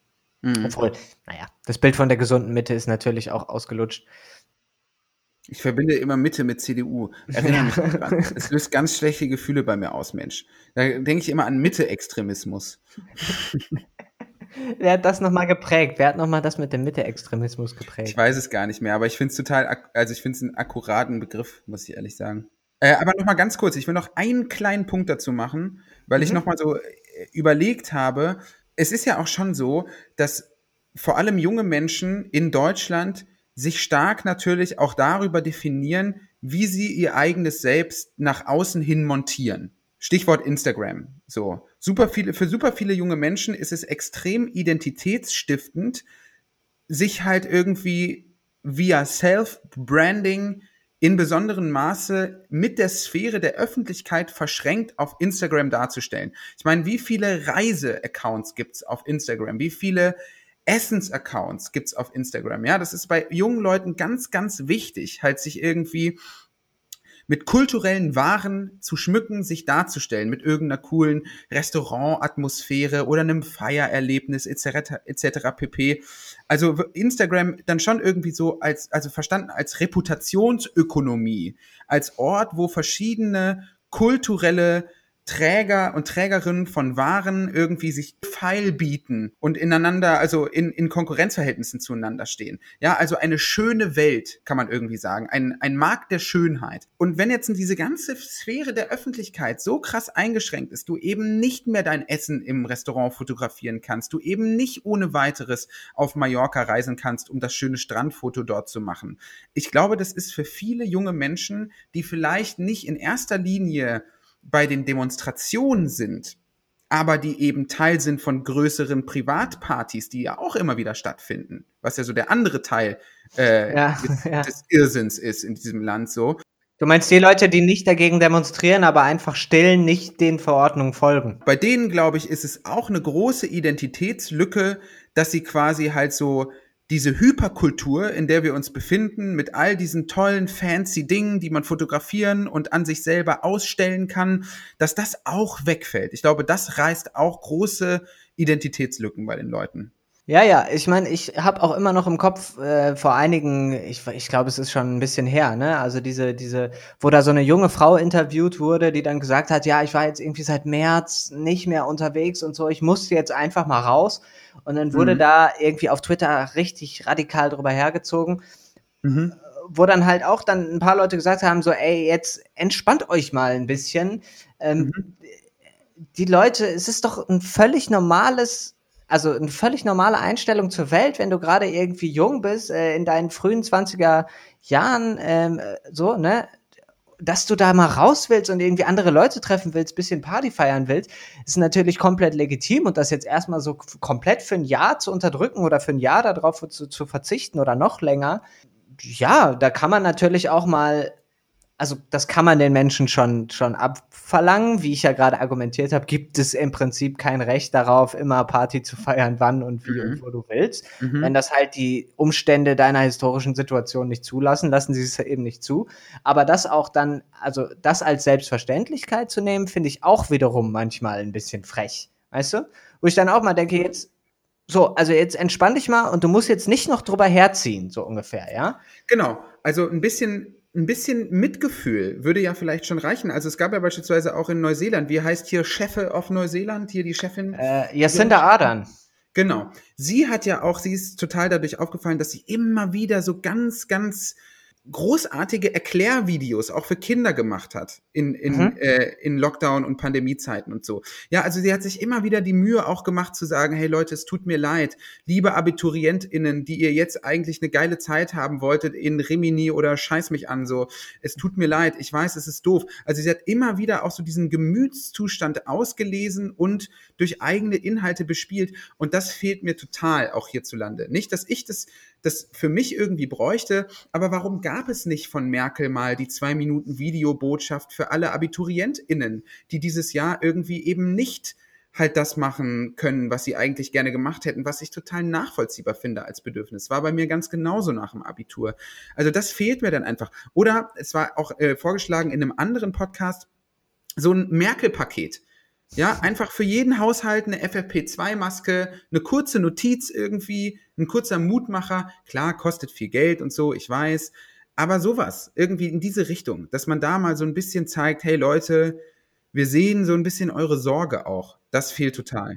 Mhm. Obwohl, naja, das Bild von der gesunden Mitte ist natürlich auch ausgelutscht. Ich verbinde immer Mitte mit CDU. Erinnere mich dran. Es löst ganz schlechte Gefühle bei mir aus, Mensch. Da denke ich immer an Mitte-Extremismus. (laughs) Wer hat das nochmal geprägt? Wer hat nochmal das mit dem Mitte-Extremismus geprägt? Ich weiß es gar nicht mehr, aber ich finde es total, also ich finde es einen akkuraten Begriff, muss ich ehrlich sagen. Äh, aber nochmal ganz kurz, ich will noch einen kleinen Punkt dazu machen, weil mhm. ich nochmal so äh, überlegt habe, es ist ja auch schon so, dass vor allem junge Menschen in Deutschland sich stark natürlich auch darüber definieren, wie sie ihr eigenes Selbst nach außen hin montieren. Stichwort Instagram. So. Super viele, für super viele junge Menschen ist es extrem identitätsstiftend, sich halt irgendwie via Self-Branding in besonderem Maße mit der Sphäre der Öffentlichkeit verschränkt auf Instagram darzustellen. Ich meine, wie viele Reise-Accounts gibt's auf Instagram? Wie viele Essens-Accounts gibt's auf Instagram. Ja, das ist bei jungen Leuten ganz, ganz wichtig, halt sich irgendwie mit kulturellen Waren zu schmücken, sich darzustellen, mit irgendeiner coolen Restaurantatmosphäre oder einem Feiererlebnis etc. etc. pp. Also Instagram dann schon irgendwie so als also verstanden als Reputationsökonomie, als Ort, wo verschiedene kulturelle Träger und Trägerinnen von Waren irgendwie sich feil bieten und ineinander, also in, in Konkurrenzverhältnissen zueinander stehen. Ja, also eine schöne Welt, kann man irgendwie sagen. Ein, ein Markt der Schönheit. Und wenn jetzt diese ganze Sphäre der Öffentlichkeit so krass eingeschränkt ist, du eben nicht mehr dein Essen im Restaurant fotografieren kannst, du eben nicht ohne weiteres auf Mallorca reisen kannst, um das schöne Strandfoto dort zu machen. Ich glaube, das ist für viele junge Menschen, die vielleicht nicht in erster Linie bei den Demonstrationen sind, aber die eben Teil sind von größeren Privatpartys, die ja auch immer wieder stattfinden, was ja so der andere Teil äh, ja, (laughs) des, ja. des Irrsinns ist in diesem Land so. Du meinst die Leute, die nicht dagegen demonstrieren, aber einfach still nicht den Verordnungen folgen? Bei denen, glaube ich, ist es auch eine große Identitätslücke, dass sie quasi halt so diese Hyperkultur, in der wir uns befinden, mit all diesen tollen, fancy Dingen, die man fotografieren und an sich selber ausstellen kann, dass das auch wegfällt. Ich glaube, das reißt auch große Identitätslücken bei den Leuten. Ja, ja, ich meine, ich habe auch immer noch im Kopf äh, vor einigen, ich, ich glaube, es ist schon ein bisschen her, ne? Also diese, diese, wo da so eine junge Frau interviewt wurde, die dann gesagt hat, ja, ich war jetzt irgendwie seit März nicht mehr unterwegs und so, ich musste jetzt einfach mal raus. Und dann wurde mhm. da irgendwie auf Twitter richtig radikal drüber hergezogen. Mhm. Wo dann halt auch dann ein paar Leute gesagt haben, so, ey, jetzt entspannt euch mal ein bisschen. Ähm, mhm. Die Leute, es ist doch ein völlig normales also eine völlig normale Einstellung zur Welt, wenn du gerade irgendwie jung bist, äh, in deinen frühen 20er Jahren, ähm, äh, so, ne? Dass du da mal raus willst und irgendwie andere Leute treffen willst, bisschen Party feiern willst, ist natürlich komplett legitim und das jetzt erstmal so komplett für ein Jahr zu unterdrücken oder für ein Jahr darauf zu, zu verzichten oder noch länger, ja, da kann man natürlich auch mal also das kann man den Menschen schon, schon abverlangen. Wie ich ja gerade argumentiert habe, gibt es im Prinzip kein Recht darauf, immer Party zu feiern, wann und wie mhm. und wo du willst. Mhm. Wenn das halt die Umstände deiner historischen Situation nicht zulassen, lassen sie es eben nicht zu. Aber das auch dann, also das als Selbstverständlichkeit zu nehmen, finde ich auch wiederum manchmal ein bisschen frech. Weißt du? Wo ich dann auch mal denke, jetzt, so, also jetzt entspann dich mal und du musst jetzt nicht noch drüber herziehen, so ungefähr, ja? Genau. Also ein bisschen ein bisschen Mitgefühl würde ja vielleicht schon reichen. Also es gab ja beispielsweise auch in Neuseeland, wie heißt hier Chefe auf Neuseeland, hier die Chefin? Äh, Jacinda Ardern. Genau. Sie hat ja auch, sie ist total dadurch aufgefallen, dass sie immer wieder so ganz, ganz großartige Erklärvideos auch für Kinder gemacht hat in, in, mhm. äh, in Lockdown und Pandemiezeiten und so. Ja, also sie hat sich immer wieder die Mühe auch gemacht zu sagen, hey Leute, es tut mir leid, liebe AbiturientInnen, die ihr jetzt eigentlich eine geile Zeit haben wolltet in Rimini oder scheiß mich an, so, es tut mir leid, ich weiß, es ist doof. Also sie hat immer wieder auch so diesen Gemütszustand ausgelesen und durch eigene Inhalte bespielt und das fehlt mir total auch hierzulande. Nicht, dass ich das das für mich irgendwie bräuchte. Aber warum gab es nicht von Merkel mal die zwei Minuten Videobotschaft für alle AbiturientInnen, die dieses Jahr irgendwie eben nicht halt das machen können, was sie eigentlich gerne gemacht hätten, was ich total nachvollziehbar finde als Bedürfnis. War bei mir ganz genauso nach dem Abitur. Also das fehlt mir dann einfach. Oder es war auch äh, vorgeschlagen in einem anderen Podcast, so ein Merkel-Paket ja, einfach für jeden Haushalt eine FFP2-Maske, eine kurze Notiz irgendwie, ein kurzer Mutmacher. Klar, kostet viel Geld und so, ich weiß. Aber sowas, irgendwie in diese Richtung, dass man da mal so ein bisschen zeigt, hey Leute, wir sehen so ein bisschen eure Sorge auch. Das fehlt total.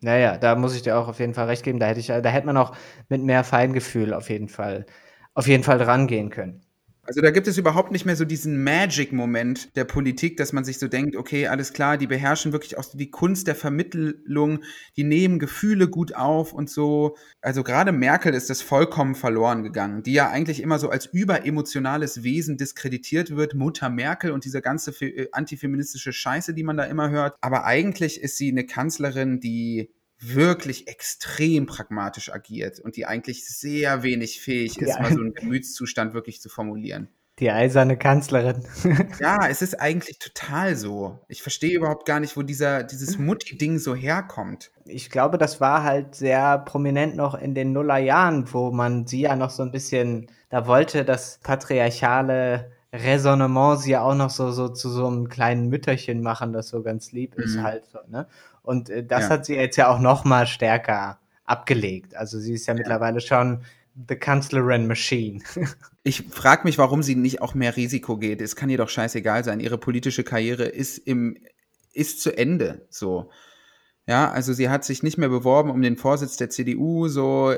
Naja, da muss ich dir auch auf jeden Fall recht geben. Da hätte ich, da hätte man auch mit mehr Feingefühl auf jeden Fall, auf jeden Fall rangehen können. Also da gibt es überhaupt nicht mehr so diesen Magic-Moment der Politik, dass man sich so denkt, okay, alles klar, die beherrschen wirklich auch die Kunst der Vermittlung, die nehmen Gefühle gut auf und so. Also gerade Merkel ist das vollkommen verloren gegangen, die ja eigentlich immer so als überemotionales Wesen diskreditiert wird, Mutter Merkel und diese ganze äh, antifeministische Scheiße, die man da immer hört. Aber eigentlich ist sie eine Kanzlerin, die wirklich extrem pragmatisch agiert und die eigentlich sehr wenig fähig ist, ja. mal so einen Gemütszustand wirklich zu formulieren. Die eiserne Kanzlerin. (laughs) ja, es ist eigentlich total so. Ich verstehe überhaupt gar nicht, wo dieser, dieses Mutti-Ding so herkommt. Ich glaube, das war halt sehr prominent noch in den Nullerjahren, wo man sie ja noch so ein bisschen, da wollte das patriarchale Resonnement sie ja auch noch so, so zu so einem kleinen Mütterchen machen, das so ganz lieb ist mhm. halt so, ne? Und äh, das ja. hat sie jetzt ja auch noch mal stärker abgelegt. Also sie ist ja, ja. mittlerweile schon The Kanzlerin Machine. (laughs) ich frage mich, warum sie nicht auch mehr Risiko geht. Es kann ihr doch scheißegal sein. Ihre politische Karriere ist im ist zu Ende. So. Ja, also sie hat sich nicht mehr beworben um den Vorsitz der CDU, so.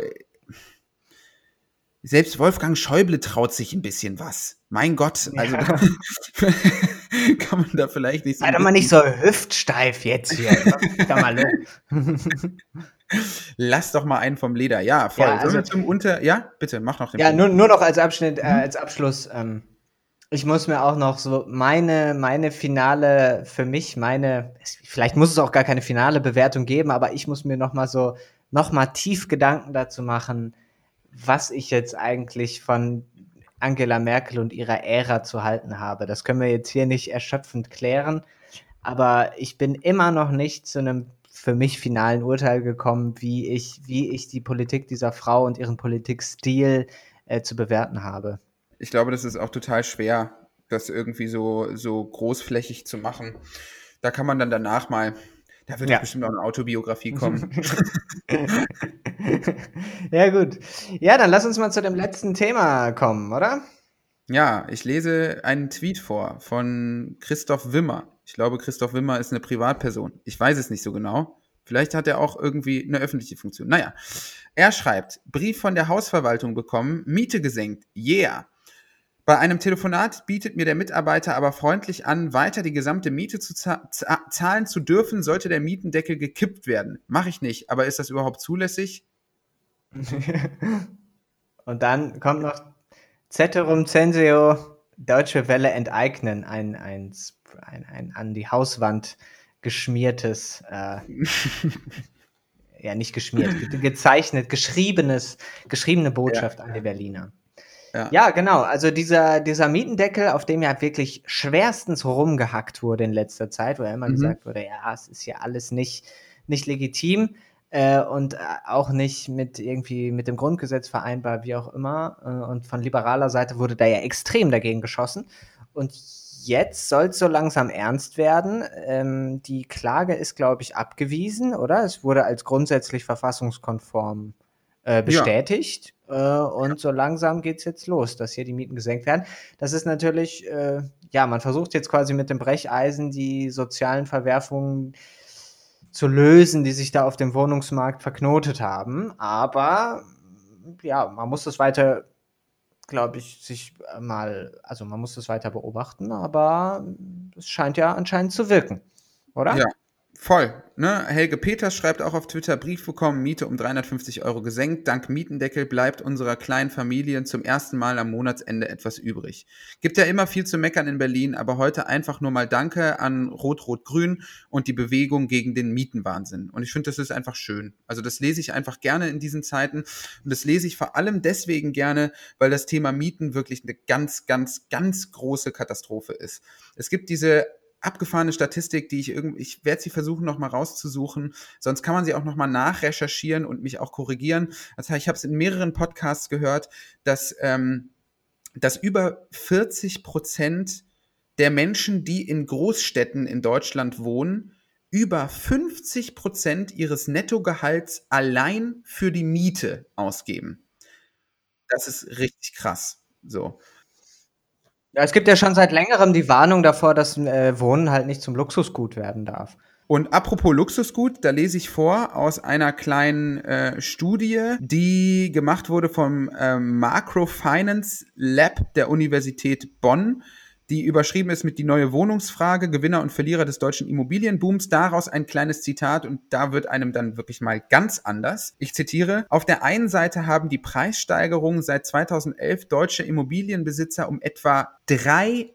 Selbst Wolfgang Schäuble traut sich ein bisschen was. Mein Gott, also ja. (laughs) kann man da vielleicht nicht so. Sei doch mal nicht so hüftsteif jetzt hier. mal (laughs) Lass doch mal einen vom Leder. Ja, voll. Ja, also, zum Unter. Ja, bitte, mach noch den Ja, nur, nur noch als Abschnitt, äh, mhm. als Abschluss. Ähm, ich muss mir auch noch so meine, meine finale, für mich, meine, vielleicht muss es auch gar keine finale Bewertung geben, aber ich muss mir noch mal so, noch mal tief Gedanken dazu machen, was ich jetzt eigentlich von Angela Merkel und ihrer Ära zu halten habe. Das können wir jetzt hier nicht erschöpfend klären, aber ich bin immer noch nicht zu einem für mich finalen Urteil gekommen, wie ich, wie ich die Politik dieser Frau und ihren Politikstil äh, zu bewerten habe ich glaube, das ist auch total schwer, das irgendwie so, so großflächig zu machen. Da kann man dann danach mal, da wird ja. bestimmt auch eine Autobiografie kommen. (laughs) ja, gut. Ja, dann lass uns mal zu dem letzten Thema kommen, oder? Ja, ich lese einen Tweet vor von Christoph Wimmer. Ich glaube, Christoph Wimmer ist eine Privatperson. Ich weiß es nicht so genau. Vielleicht hat er auch irgendwie eine öffentliche Funktion. Naja, er schreibt, Brief von der Hausverwaltung bekommen, Miete gesenkt. Yeah. Bei einem Telefonat bietet mir der Mitarbeiter aber freundlich an, weiter die gesamte Miete zu zahlen zu dürfen, sollte der Mietendeckel gekippt werden. Mache ich nicht, aber ist das überhaupt zulässig? (laughs) Und dann kommt noch Ceterum Censeo, Deutsche Welle enteignen, ein, ein, ein, ein an die Hauswand geschmiertes, äh, (laughs) ja nicht geschmiert, gezeichnet, geschriebenes, geschriebene Botschaft ja. an die Berliner. Ja. ja, genau. Also dieser, dieser Mietendeckel, auf dem ja wirklich schwerstens rumgehackt wurde in letzter Zeit, wo ja immer mhm. gesagt wurde, ja, es ist ja alles nicht, nicht legitim äh, und äh, auch nicht mit irgendwie mit dem Grundgesetz vereinbar, wie auch immer. Äh, und von liberaler Seite wurde da ja extrem dagegen geschossen. Und jetzt soll es so langsam ernst werden. Ähm, die Klage ist, glaube ich, abgewiesen, oder? Es wurde als grundsätzlich verfassungskonform äh, bestätigt. Ja. Äh, und so langsam geht es jetzt los, dass hier die Mieten gesenkt werden. Das ist natürlich, äh, ja, man versucht jetzt quasi mit dem Brecheisen die sozialen Verwerfungen zu lösen, die sich da auf dem Wohnungsmarkt verknotet haben. Aber ja, man muss das weiter, glaube ich, sich mal, also man muss das weiter beobachten, aber es scheint ja anscheinend zu wirken, oder? Ja, Voll. Ne? Helge Peters schreibt auch auf Twitter, Brief bekommen, Miete um 350 Euro gesenkt. Dank Mietendeckel bleibt unserer kleinen Familie zum ersten Mal am Monatsende etwas übrig. Gibt ja immer viel zu meckern in Berlin, aber heute einfach nur mal Danke an Rot-Rot-Grün und die Bewegung gegen den Mietenwahnsinn. Und ich finde, das ist einfach schön. Also das lese ich einfach gerne in diesen Zeiten. Und das lese ich vor allem deswegen gerne, weil das Thema Mieten wirklich eine ganz, ganz, ganz große Katastrophe ist. Es gibt diese abgefahrene Statistik, die ich irgendwie, ich werde sie versuchen noch mal rauszusuchen, sonst kann man sie auch noch mal nachrecherchieren und mich auch korrigieren. Heißt, ich habe es in mehreren Podcasts gehört, dass, ähm, dass über 40 Prozent der Menschen, die in Großstädten in Deutschland wohnen, über 50 Prozent ihres Nettogehalts allein für die Miete ausgeben. Das ist richtig krass. So. Ja, es gibt ja schon seit längerem die Warnung davor, dass äh, Wohnen halt nicht zum Luxusgut werden darf. Und apropos Luxusgut, da lese ich vor aus einer kleinen äh, Studie, die gemacht wurde vom ähm, Macro Lab der Universität Bonn die überschrieben ist mit die neue Wohnungsfrage, Gewinner und Verlierer des deutschen Immobilienbooms. Daraus ein kleines Zitat und da wird einem dann wirklich mal ganz anders. Ich zitiere, auf der einen Seite haben die Preissteigerungen seit 2011 deutsche Immobilienbesitzer um etwa drei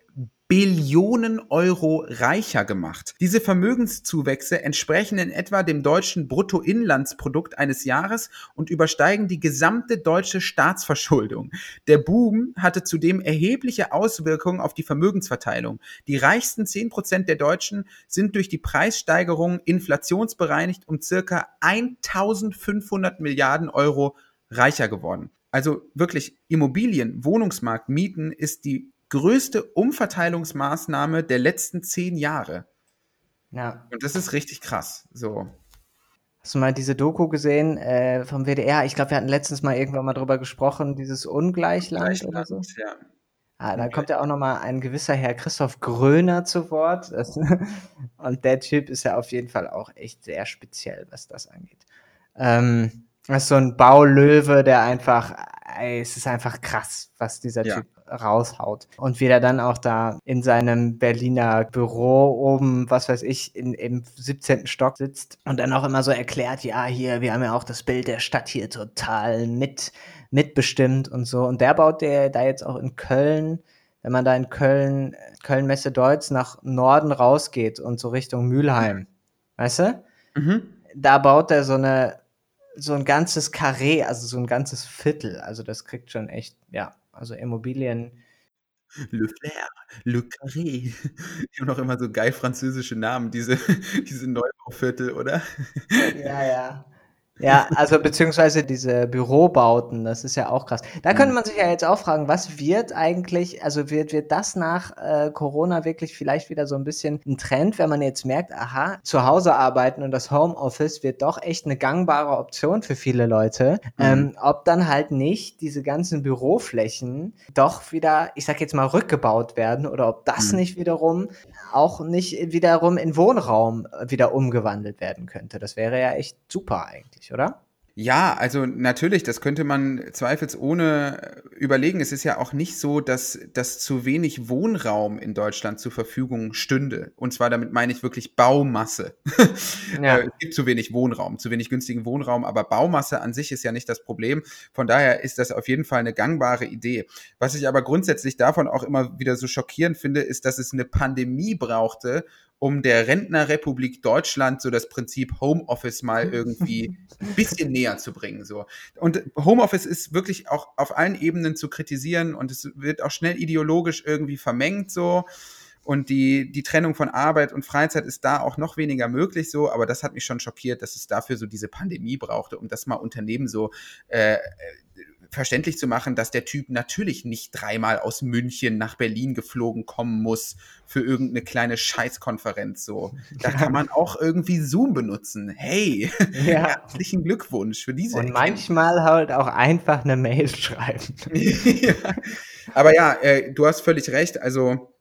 Billionen Euro reicher gemacht. Diese Vermögenszuwächse entsprechen in etwa dem deutschen Bruttoinlandsprodukt eines Jahres und übersteigen die gesamte deutsche Staatsverschuldung. Der Boom hatte zudem erhebliche Auswirkungen auf die Vermögensverteilung. Die reichsten 10 Prozent der Deutschen sind durch die Preissteigerung inflationsbereinigt um circa 1500 Milliarden Euro reicher geworden. Also wirklich Immobilien, Wohnungsmarkt, Mieten ist die größte Umverteilungsmaßnahme der letzten zehn Jahre. Ja. Und das ist richtig krass. So. Hast du mal diese Doku gesehen äh, vom WDR? Ich glaube, wir hatten letztens mal irgendwann mal drüber gesprochen, dieses Ungleichland, Ungleichland oder so. Ja. Ah, da kommt ja auch nochmal ein gewisser Herr Christoph Gröner zu Wort. Das, (laughs) und der Typ ist ja auf jeden Fall auch echt sehr speziell, was das angeht. Ähm, das ist so ein Baulöwe, der einfach, ey, es ist einfach krass, was dieser ja. Typ raushaut. Und wie er dann auch da in seinem Berliner Büro oben, was weiß ich, in, im 17. Stock sitzt und dann auch immer so erklärt, ja, hier, wir haben ja auch das Bild der Stadt hier total mit, mitbestimmt und so. Und der baut der da jetzt auch in Köln, wenn man da in Köln, Köln-Messe Deutz nach Norden rausgeht und so Richtung Mülheim, weißt du? Mhm. Da baut er so eine so ein ganzes Karree, also so ein ganzes Viertel. Also das kriegt schon echt, ja, also Immobilien. Le Flair, Le Carré. Die haben auch immer so geil französische Namen, diese, (laughs) diese Neubauviertel, oder? Ja, ja. Ja, also beziehungsweise diese Bürobauten, das ist ja auch krass. Da könnte mhm. man sich ja jetzt auch fragen, was wird eigentlich, also wird, wird das nach äh, Corona wirklich vielleicht wieder so ein bisschen ein Trend, wenn man jetzt merkt, aha, zu Hause arbeiten und das Homeoffice wird doch echt eine gangbare Option für viele Leute. Mhm. Ähm, ob dann halt nicht diese ganzen Büroflächen doch wieder, ich sag jetzt mal, rückgebaut werden oder ob das mhm. nicht wiederum auch nicht wiederum in Wohnraum wieder umgewandelt werden könnte. Das wäre ja echt super eigentlich oder? Ja, also natürlich, das könnte man zweifelsohne überlegen. Es ist ja auch nicht so, dass, dass zu wenig Wohnraum in Deutschland zur Verfügung stünde. Und zwar damit meine ich wirklich Baumasse. (laughs) Ja. Äh, es gibt zu wenig Wohnraum, zu wenig günstigen Wohnraum, aber Baumasse an sich ist ja nicht das Problem. Von daher ist das auf jeden Fall eine gangbare Idee. Was ich aber grundsätzlich davon auch immer wieder so schockierend finde, ist, dass es eine Pandemie brauchte, um der Rentnerrepublik Deutschland so das Prinzip Homeoffice mal (laughs) irgendwie ein bisschen näher zu bringen. So. Und Homeoffice ist wirklich auch auf allen Ebenen zu kritisieren und es wird auch schnell ideologisch irgendwie vermengt so. Und die, die Trennung von Arbeit und Freizeit ist da auch noch weniger möglich so, aber das hat mich schon schockiert, dass es dafür so diese Pandemie brauchte, um das mal Unternehmen so äh, verständlich zu machen, dass der Typ natürlich nicht dreimal aus München nach Berlin geflogen kommen muss für irgendeine kleine Scheißkonferenz. So, da kann man auch irgendwie Zoom benutzen. Hey, (laughs) ja. herzlichen Glückwunsch für diese. Und manchmal halt auch einfach eine Mail schreiben. (laughs) ja. Aber ja, äh, du hast völlig recht. Also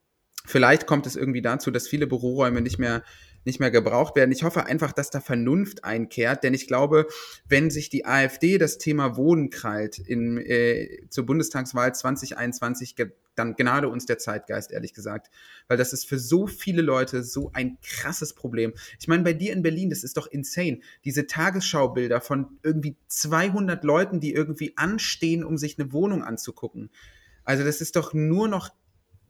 vielleicht kommt es irgendwie dazu, dass viele Büroräume nicht mehr nicht mehr gebraucht werden. Ich hoffe einfach, dass da Vernunft einkehrt, denn ich glaube, wenn sich die AfD das Thema Wohnen krallt in, äh, zur Bundestagswahl 2021, dann gnade uns der Zeitgeist, ehrlich gesagt. Weil das ist für so viele Leute so ein krasses Problem. Ich meine, bei dir in Berlin, das ist doch insane. Diese Tagesschaubilder von irgendwie 200 Leuten, die irgendwie anstehen, um sich eine Wohnung anzugucken. Also das ist doch nur noch,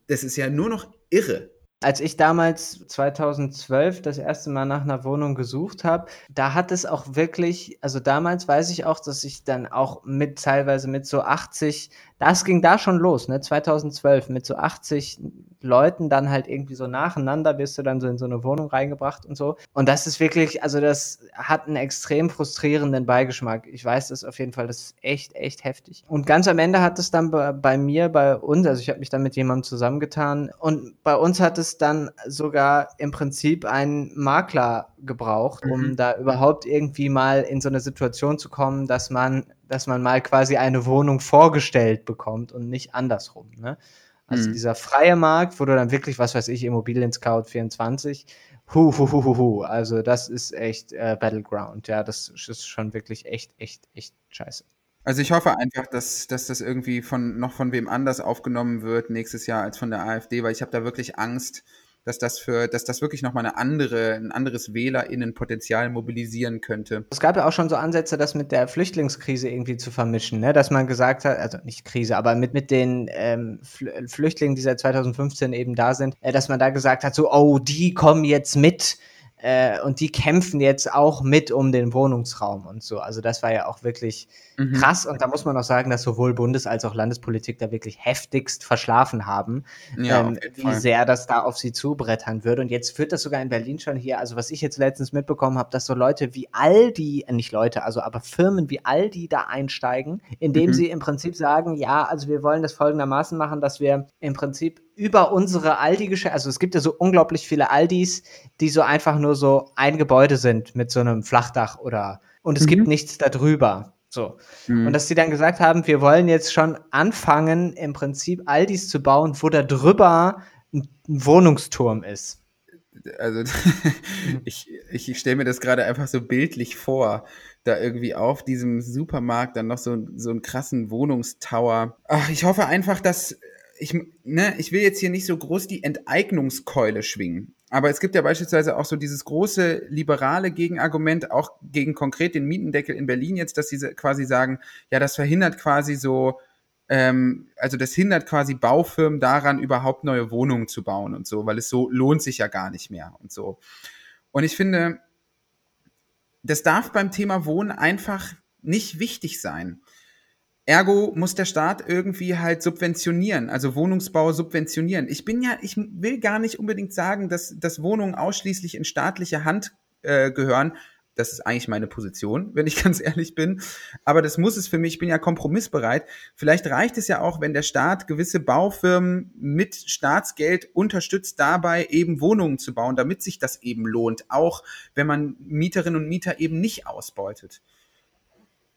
das ist ja nur noch irre. Als ich damals 2012 das erste Mal nach einer Wohnung gesucht habe, da hat es auch wirklich, also damals weiß ich auch, dass ich dann auch mit teilweise mit so 80 das ging da schon los, ne? 2012 mit so 80 Leuten dann halt irgendwie so nacheinander wirst du dann so in so eine Wohnung reingebracht und so. Und das ist wirklich, also das hat einen extrem frustrierenden Beigeschmack. Ich weiß das auf jeden Fall, das ist echt, echt heftig. Und ganz am Ende hat es dann bei, bei mir, bei uns, also ich habe mich dann mit jemandem zusammengetan und bei uns hat es dann sogar im Prinzip einen Makler gebraucht, um mhm. da überhaupt irgendwie mal in so eine Situation zu kommen, dass man dass man mal quasi eine Wohnung vorgestellt bekommt und nicht andersrum. Ne? Also mhm. dieser freie Markt, wo du dann wirklich, was weiß ich, Immobilien Scout 24, hu, hu, hu, hu, hu. Also das ist echt äh, Battleground. Ja, das ist schon wirklich echt, echt, echt scheiße. Also ich hoffe einfach, dass, dass das irgendwie von noch von wem anders aufgenommen wird nächstes Jahr als von der AfD, weil ich habe da wirklich Angst, dass das für, dass das wirklich nochmal eine andere, ein anderes WählerInnenpotenzial mobilisieren könnte. Es gab ja auch schon so Ansätze, das mit der Flüchtlingskrise irgendwie zu vermischen, ne? dass man gesagt hat, also nicht Krise, aber mit, mit den ähm, Flüchtlingen, die seit 2015 eben da sind, äh, dass man da gesagt hat, so, oh, die kommen jetzt mit äh, und die kämpfen jetzt auch mit um den Wohnungsraum und so. Also das war ja auch wirklich mhm. krass. Und da muss man auch sagen, dass sowohl Bundes- als auch Landespolitik da wirklich heftigst verschlafen haben, ja, ähm, wie Fall. sehr das da auf sie zubrettern würde. Und jetzt führt das sogar in Berlin schon hier, also was ich jetzt letztens mitbekommen habe, dass so Leute wie Aldi, äh, nicht Leute, also aber Firmen wie Aldi da einsteigen, indem mhm. sie im Prinzip sagen, ja, also wir wollen das folgendermaßen machen, dass wir im Prinzip über unsere Aldi-Geschäfte, also es gibt ja so unglaublich viele Aldis, die so einfach nur so ein Gebäude sind mit so einem Flachdach oder und es mhm. gibt nichts darüber. So. Mhm. Und dass sie dann gesagt haben, wir wollen jetzt schon anfangen, im Prinzip all dies zu bauen, wo da drüber ein Wohnungsturm ist. Also (laughs) ich, ich stelle mir das gerade einfach so bildlich vor, da irgendwie auf diesem Supermarkt dann noch so, so einen krassen Wohnungstower. Ach, ich hoffe einfach, dass ich, ne, ich will jetzt hier nicht so groß die Enteignungskeule schwingen. Aber es gibt ja beispielsweise auch so dieses große liberale Gegenargument, auch gegen konkret den Mietendeckel in Berlin jetzt, dass sie quasi sagen, ja, das verhindert quasi so, ähm, also das hindert quasi Baufirmen daran, überhaupt neue Wohnungen zu bauen und so, weil es so lohnt sich ja gar nicht mehr und so. Und ich finde, das darf beim Thema Wohnen einfach nicht wichtig sein. Ergo muss der Staat irgendwie halt subventionieren, also Wohnungsbau subventionieren. Ich bin ja, ich will gar nicht unbedingt sagen, dass, dass Wohnungen ausschließlich in staatliche Hand äh, gehören. Das ist eigentlich meine Position, (laughs) wenn ich ganz ehrlich bin. Aber das muss es für mich, ich bin ja kompromissbereit. Vielleicht reicht es ja auch, wenn der Staat gewisse Baufirmen mit Staatsgeld unterstützt, dabei eben Wohnungen zu bauen, damit sich das eben lohnt. Auch wenn man Mieterinnen und Mieter eben nicht ausbeutet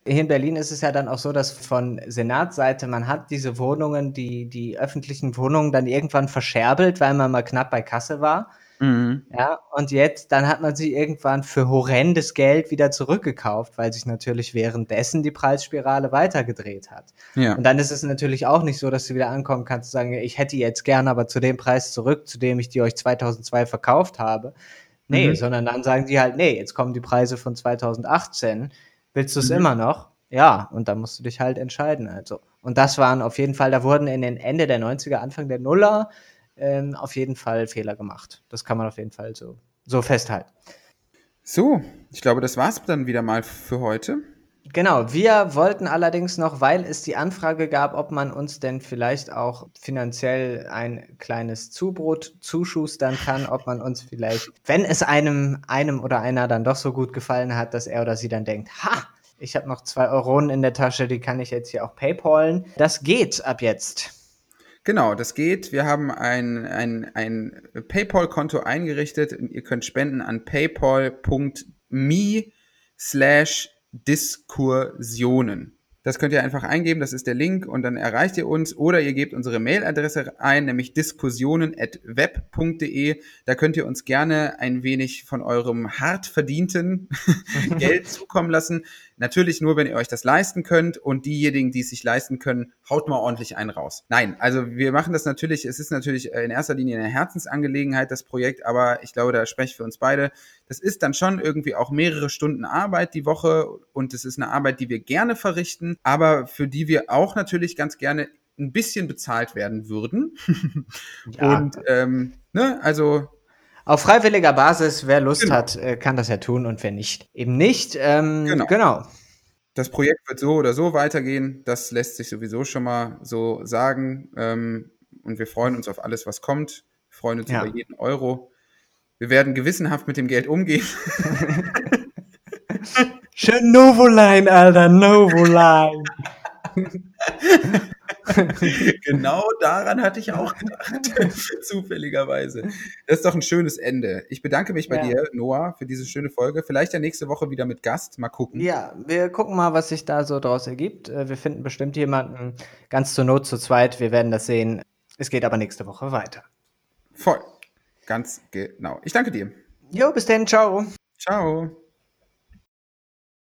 hier in Berlin ist es ja dann auch so, dass von Senatsseite man hat diese Wohnungen, die, die öffentlichen Wohnungen dann irgendwann verscherbelt, weil man mal knapp bei Kasse war. Mhm. Ja, und jetzt, dann hat man sie irgendwann für horrendes Geld wieder zurückgekauft, weil sich natürlich währenddessen die Preisspirale weitergedreht hat. Ja. Und dann ist es natürlich auch nicht so, dass du wieder ankommen kannst und sagen, ich hätte jetzt gerne aber zu dem Preis zurück, zu dem ich die euch 2002 verkauft habe. Nee, mhm. sondern dann sagen die halt, nee, jetzt kommen die Preise von 2018 Willst du es mhm. immer noch? Ja, und dann musst du dich halt entscheiden. Also. Und das waren auf jeden Fall, da wurden in den Ende der 90er, Anfang der Nuller ähm, auf jeden Fall Fehler gemacht. Das kann man auf jeden Fall so, so festhalten. So, ich glaube, das war's dann wieder mal für heute. Genau, wir wollten allerdings noch, weil es die Anfrage gab, ob man uns denn vielleicht auch finanziell ein kleines Zubrot zuschustern kann, ob man uns vielleicht, wenn es einem, einem oder einer dann doch so gut gefallen hat, dass er oder sie dann denkt, ha, ich habe noch zwei Euronen in der Tasche, die kann ich jetzt hier auch PayPalen. Das geht ab jetzt. Genau, das geht. Wir haben ein, ein, ein PayPal-Konto eingerichtet. Ihr könnt spenden an paypal.me slash Diskursionen. Das könnt ihr einfach eingeben, das ist der Link und dann erreicht ihr uns oder ihr gebt unsere Mailadresse ein, nämlich diskussionen.web.de. Da könnt ihr uns gerne ein wenig von eurem hart verdienten (laughs) Geld zukommen lassen. Natürlich nur, wenn ihr euch das leisten könnt und diejenigen, die es sich leisten können, haut mal ordentlich einen raus. Nein, also wir machen das natürlich, es ist natürlich in erster Linie eine Herzensangelegenheit, das Projekt, aber ich glaube, da spreche ich für uns beide. Das ist dann schon irgendwie auch mehrere Stunden Arbeit die Woche und es ist eine Arbeit, die wir gerne verrichten, aber für die wir auch natürlich ganz gerne ein bisschen bezahlt werden würden. (laughs) Ja. Und ähm, ne, also auf freiwilliger Basis, wer Lust genau. hat, äh, kann das ja tun und wer nicht, eben nicht. Ähm, genau. genau. Das Projekt wird so oder so weitergehen. Das lässt sich sowieso schon mal so sagen. Ähm, und wir freuen uns auf alles, was kommt. Wir freuen uns ja. über jeden Euro. Wir werden gewissenhaft mit dem Geld umgehen. (laughs) Schön Novoline, Alter, Novoline. (laughs) (laughs) genau daran hatte ich auch gedacht, (laughs) zufälligerweise. Das ist doch ein schönes Ende. Ich bedanke mich bei ja. dir, Noah, für diese schöne Folge. Vielleicht ja nächste Woche wieder mit Gast. Mal gucken. Ja, wir gucken mal, was sich da so draus ergibt. Äh, wir finden bestimmt jemanden ganz zur Not zu zweit. Wir werden das sehen. Es geht aber nächste Woche weiter. Voll. Ganz genau. Ich danke dir. Jo, bis dann. Ciao. Ciao.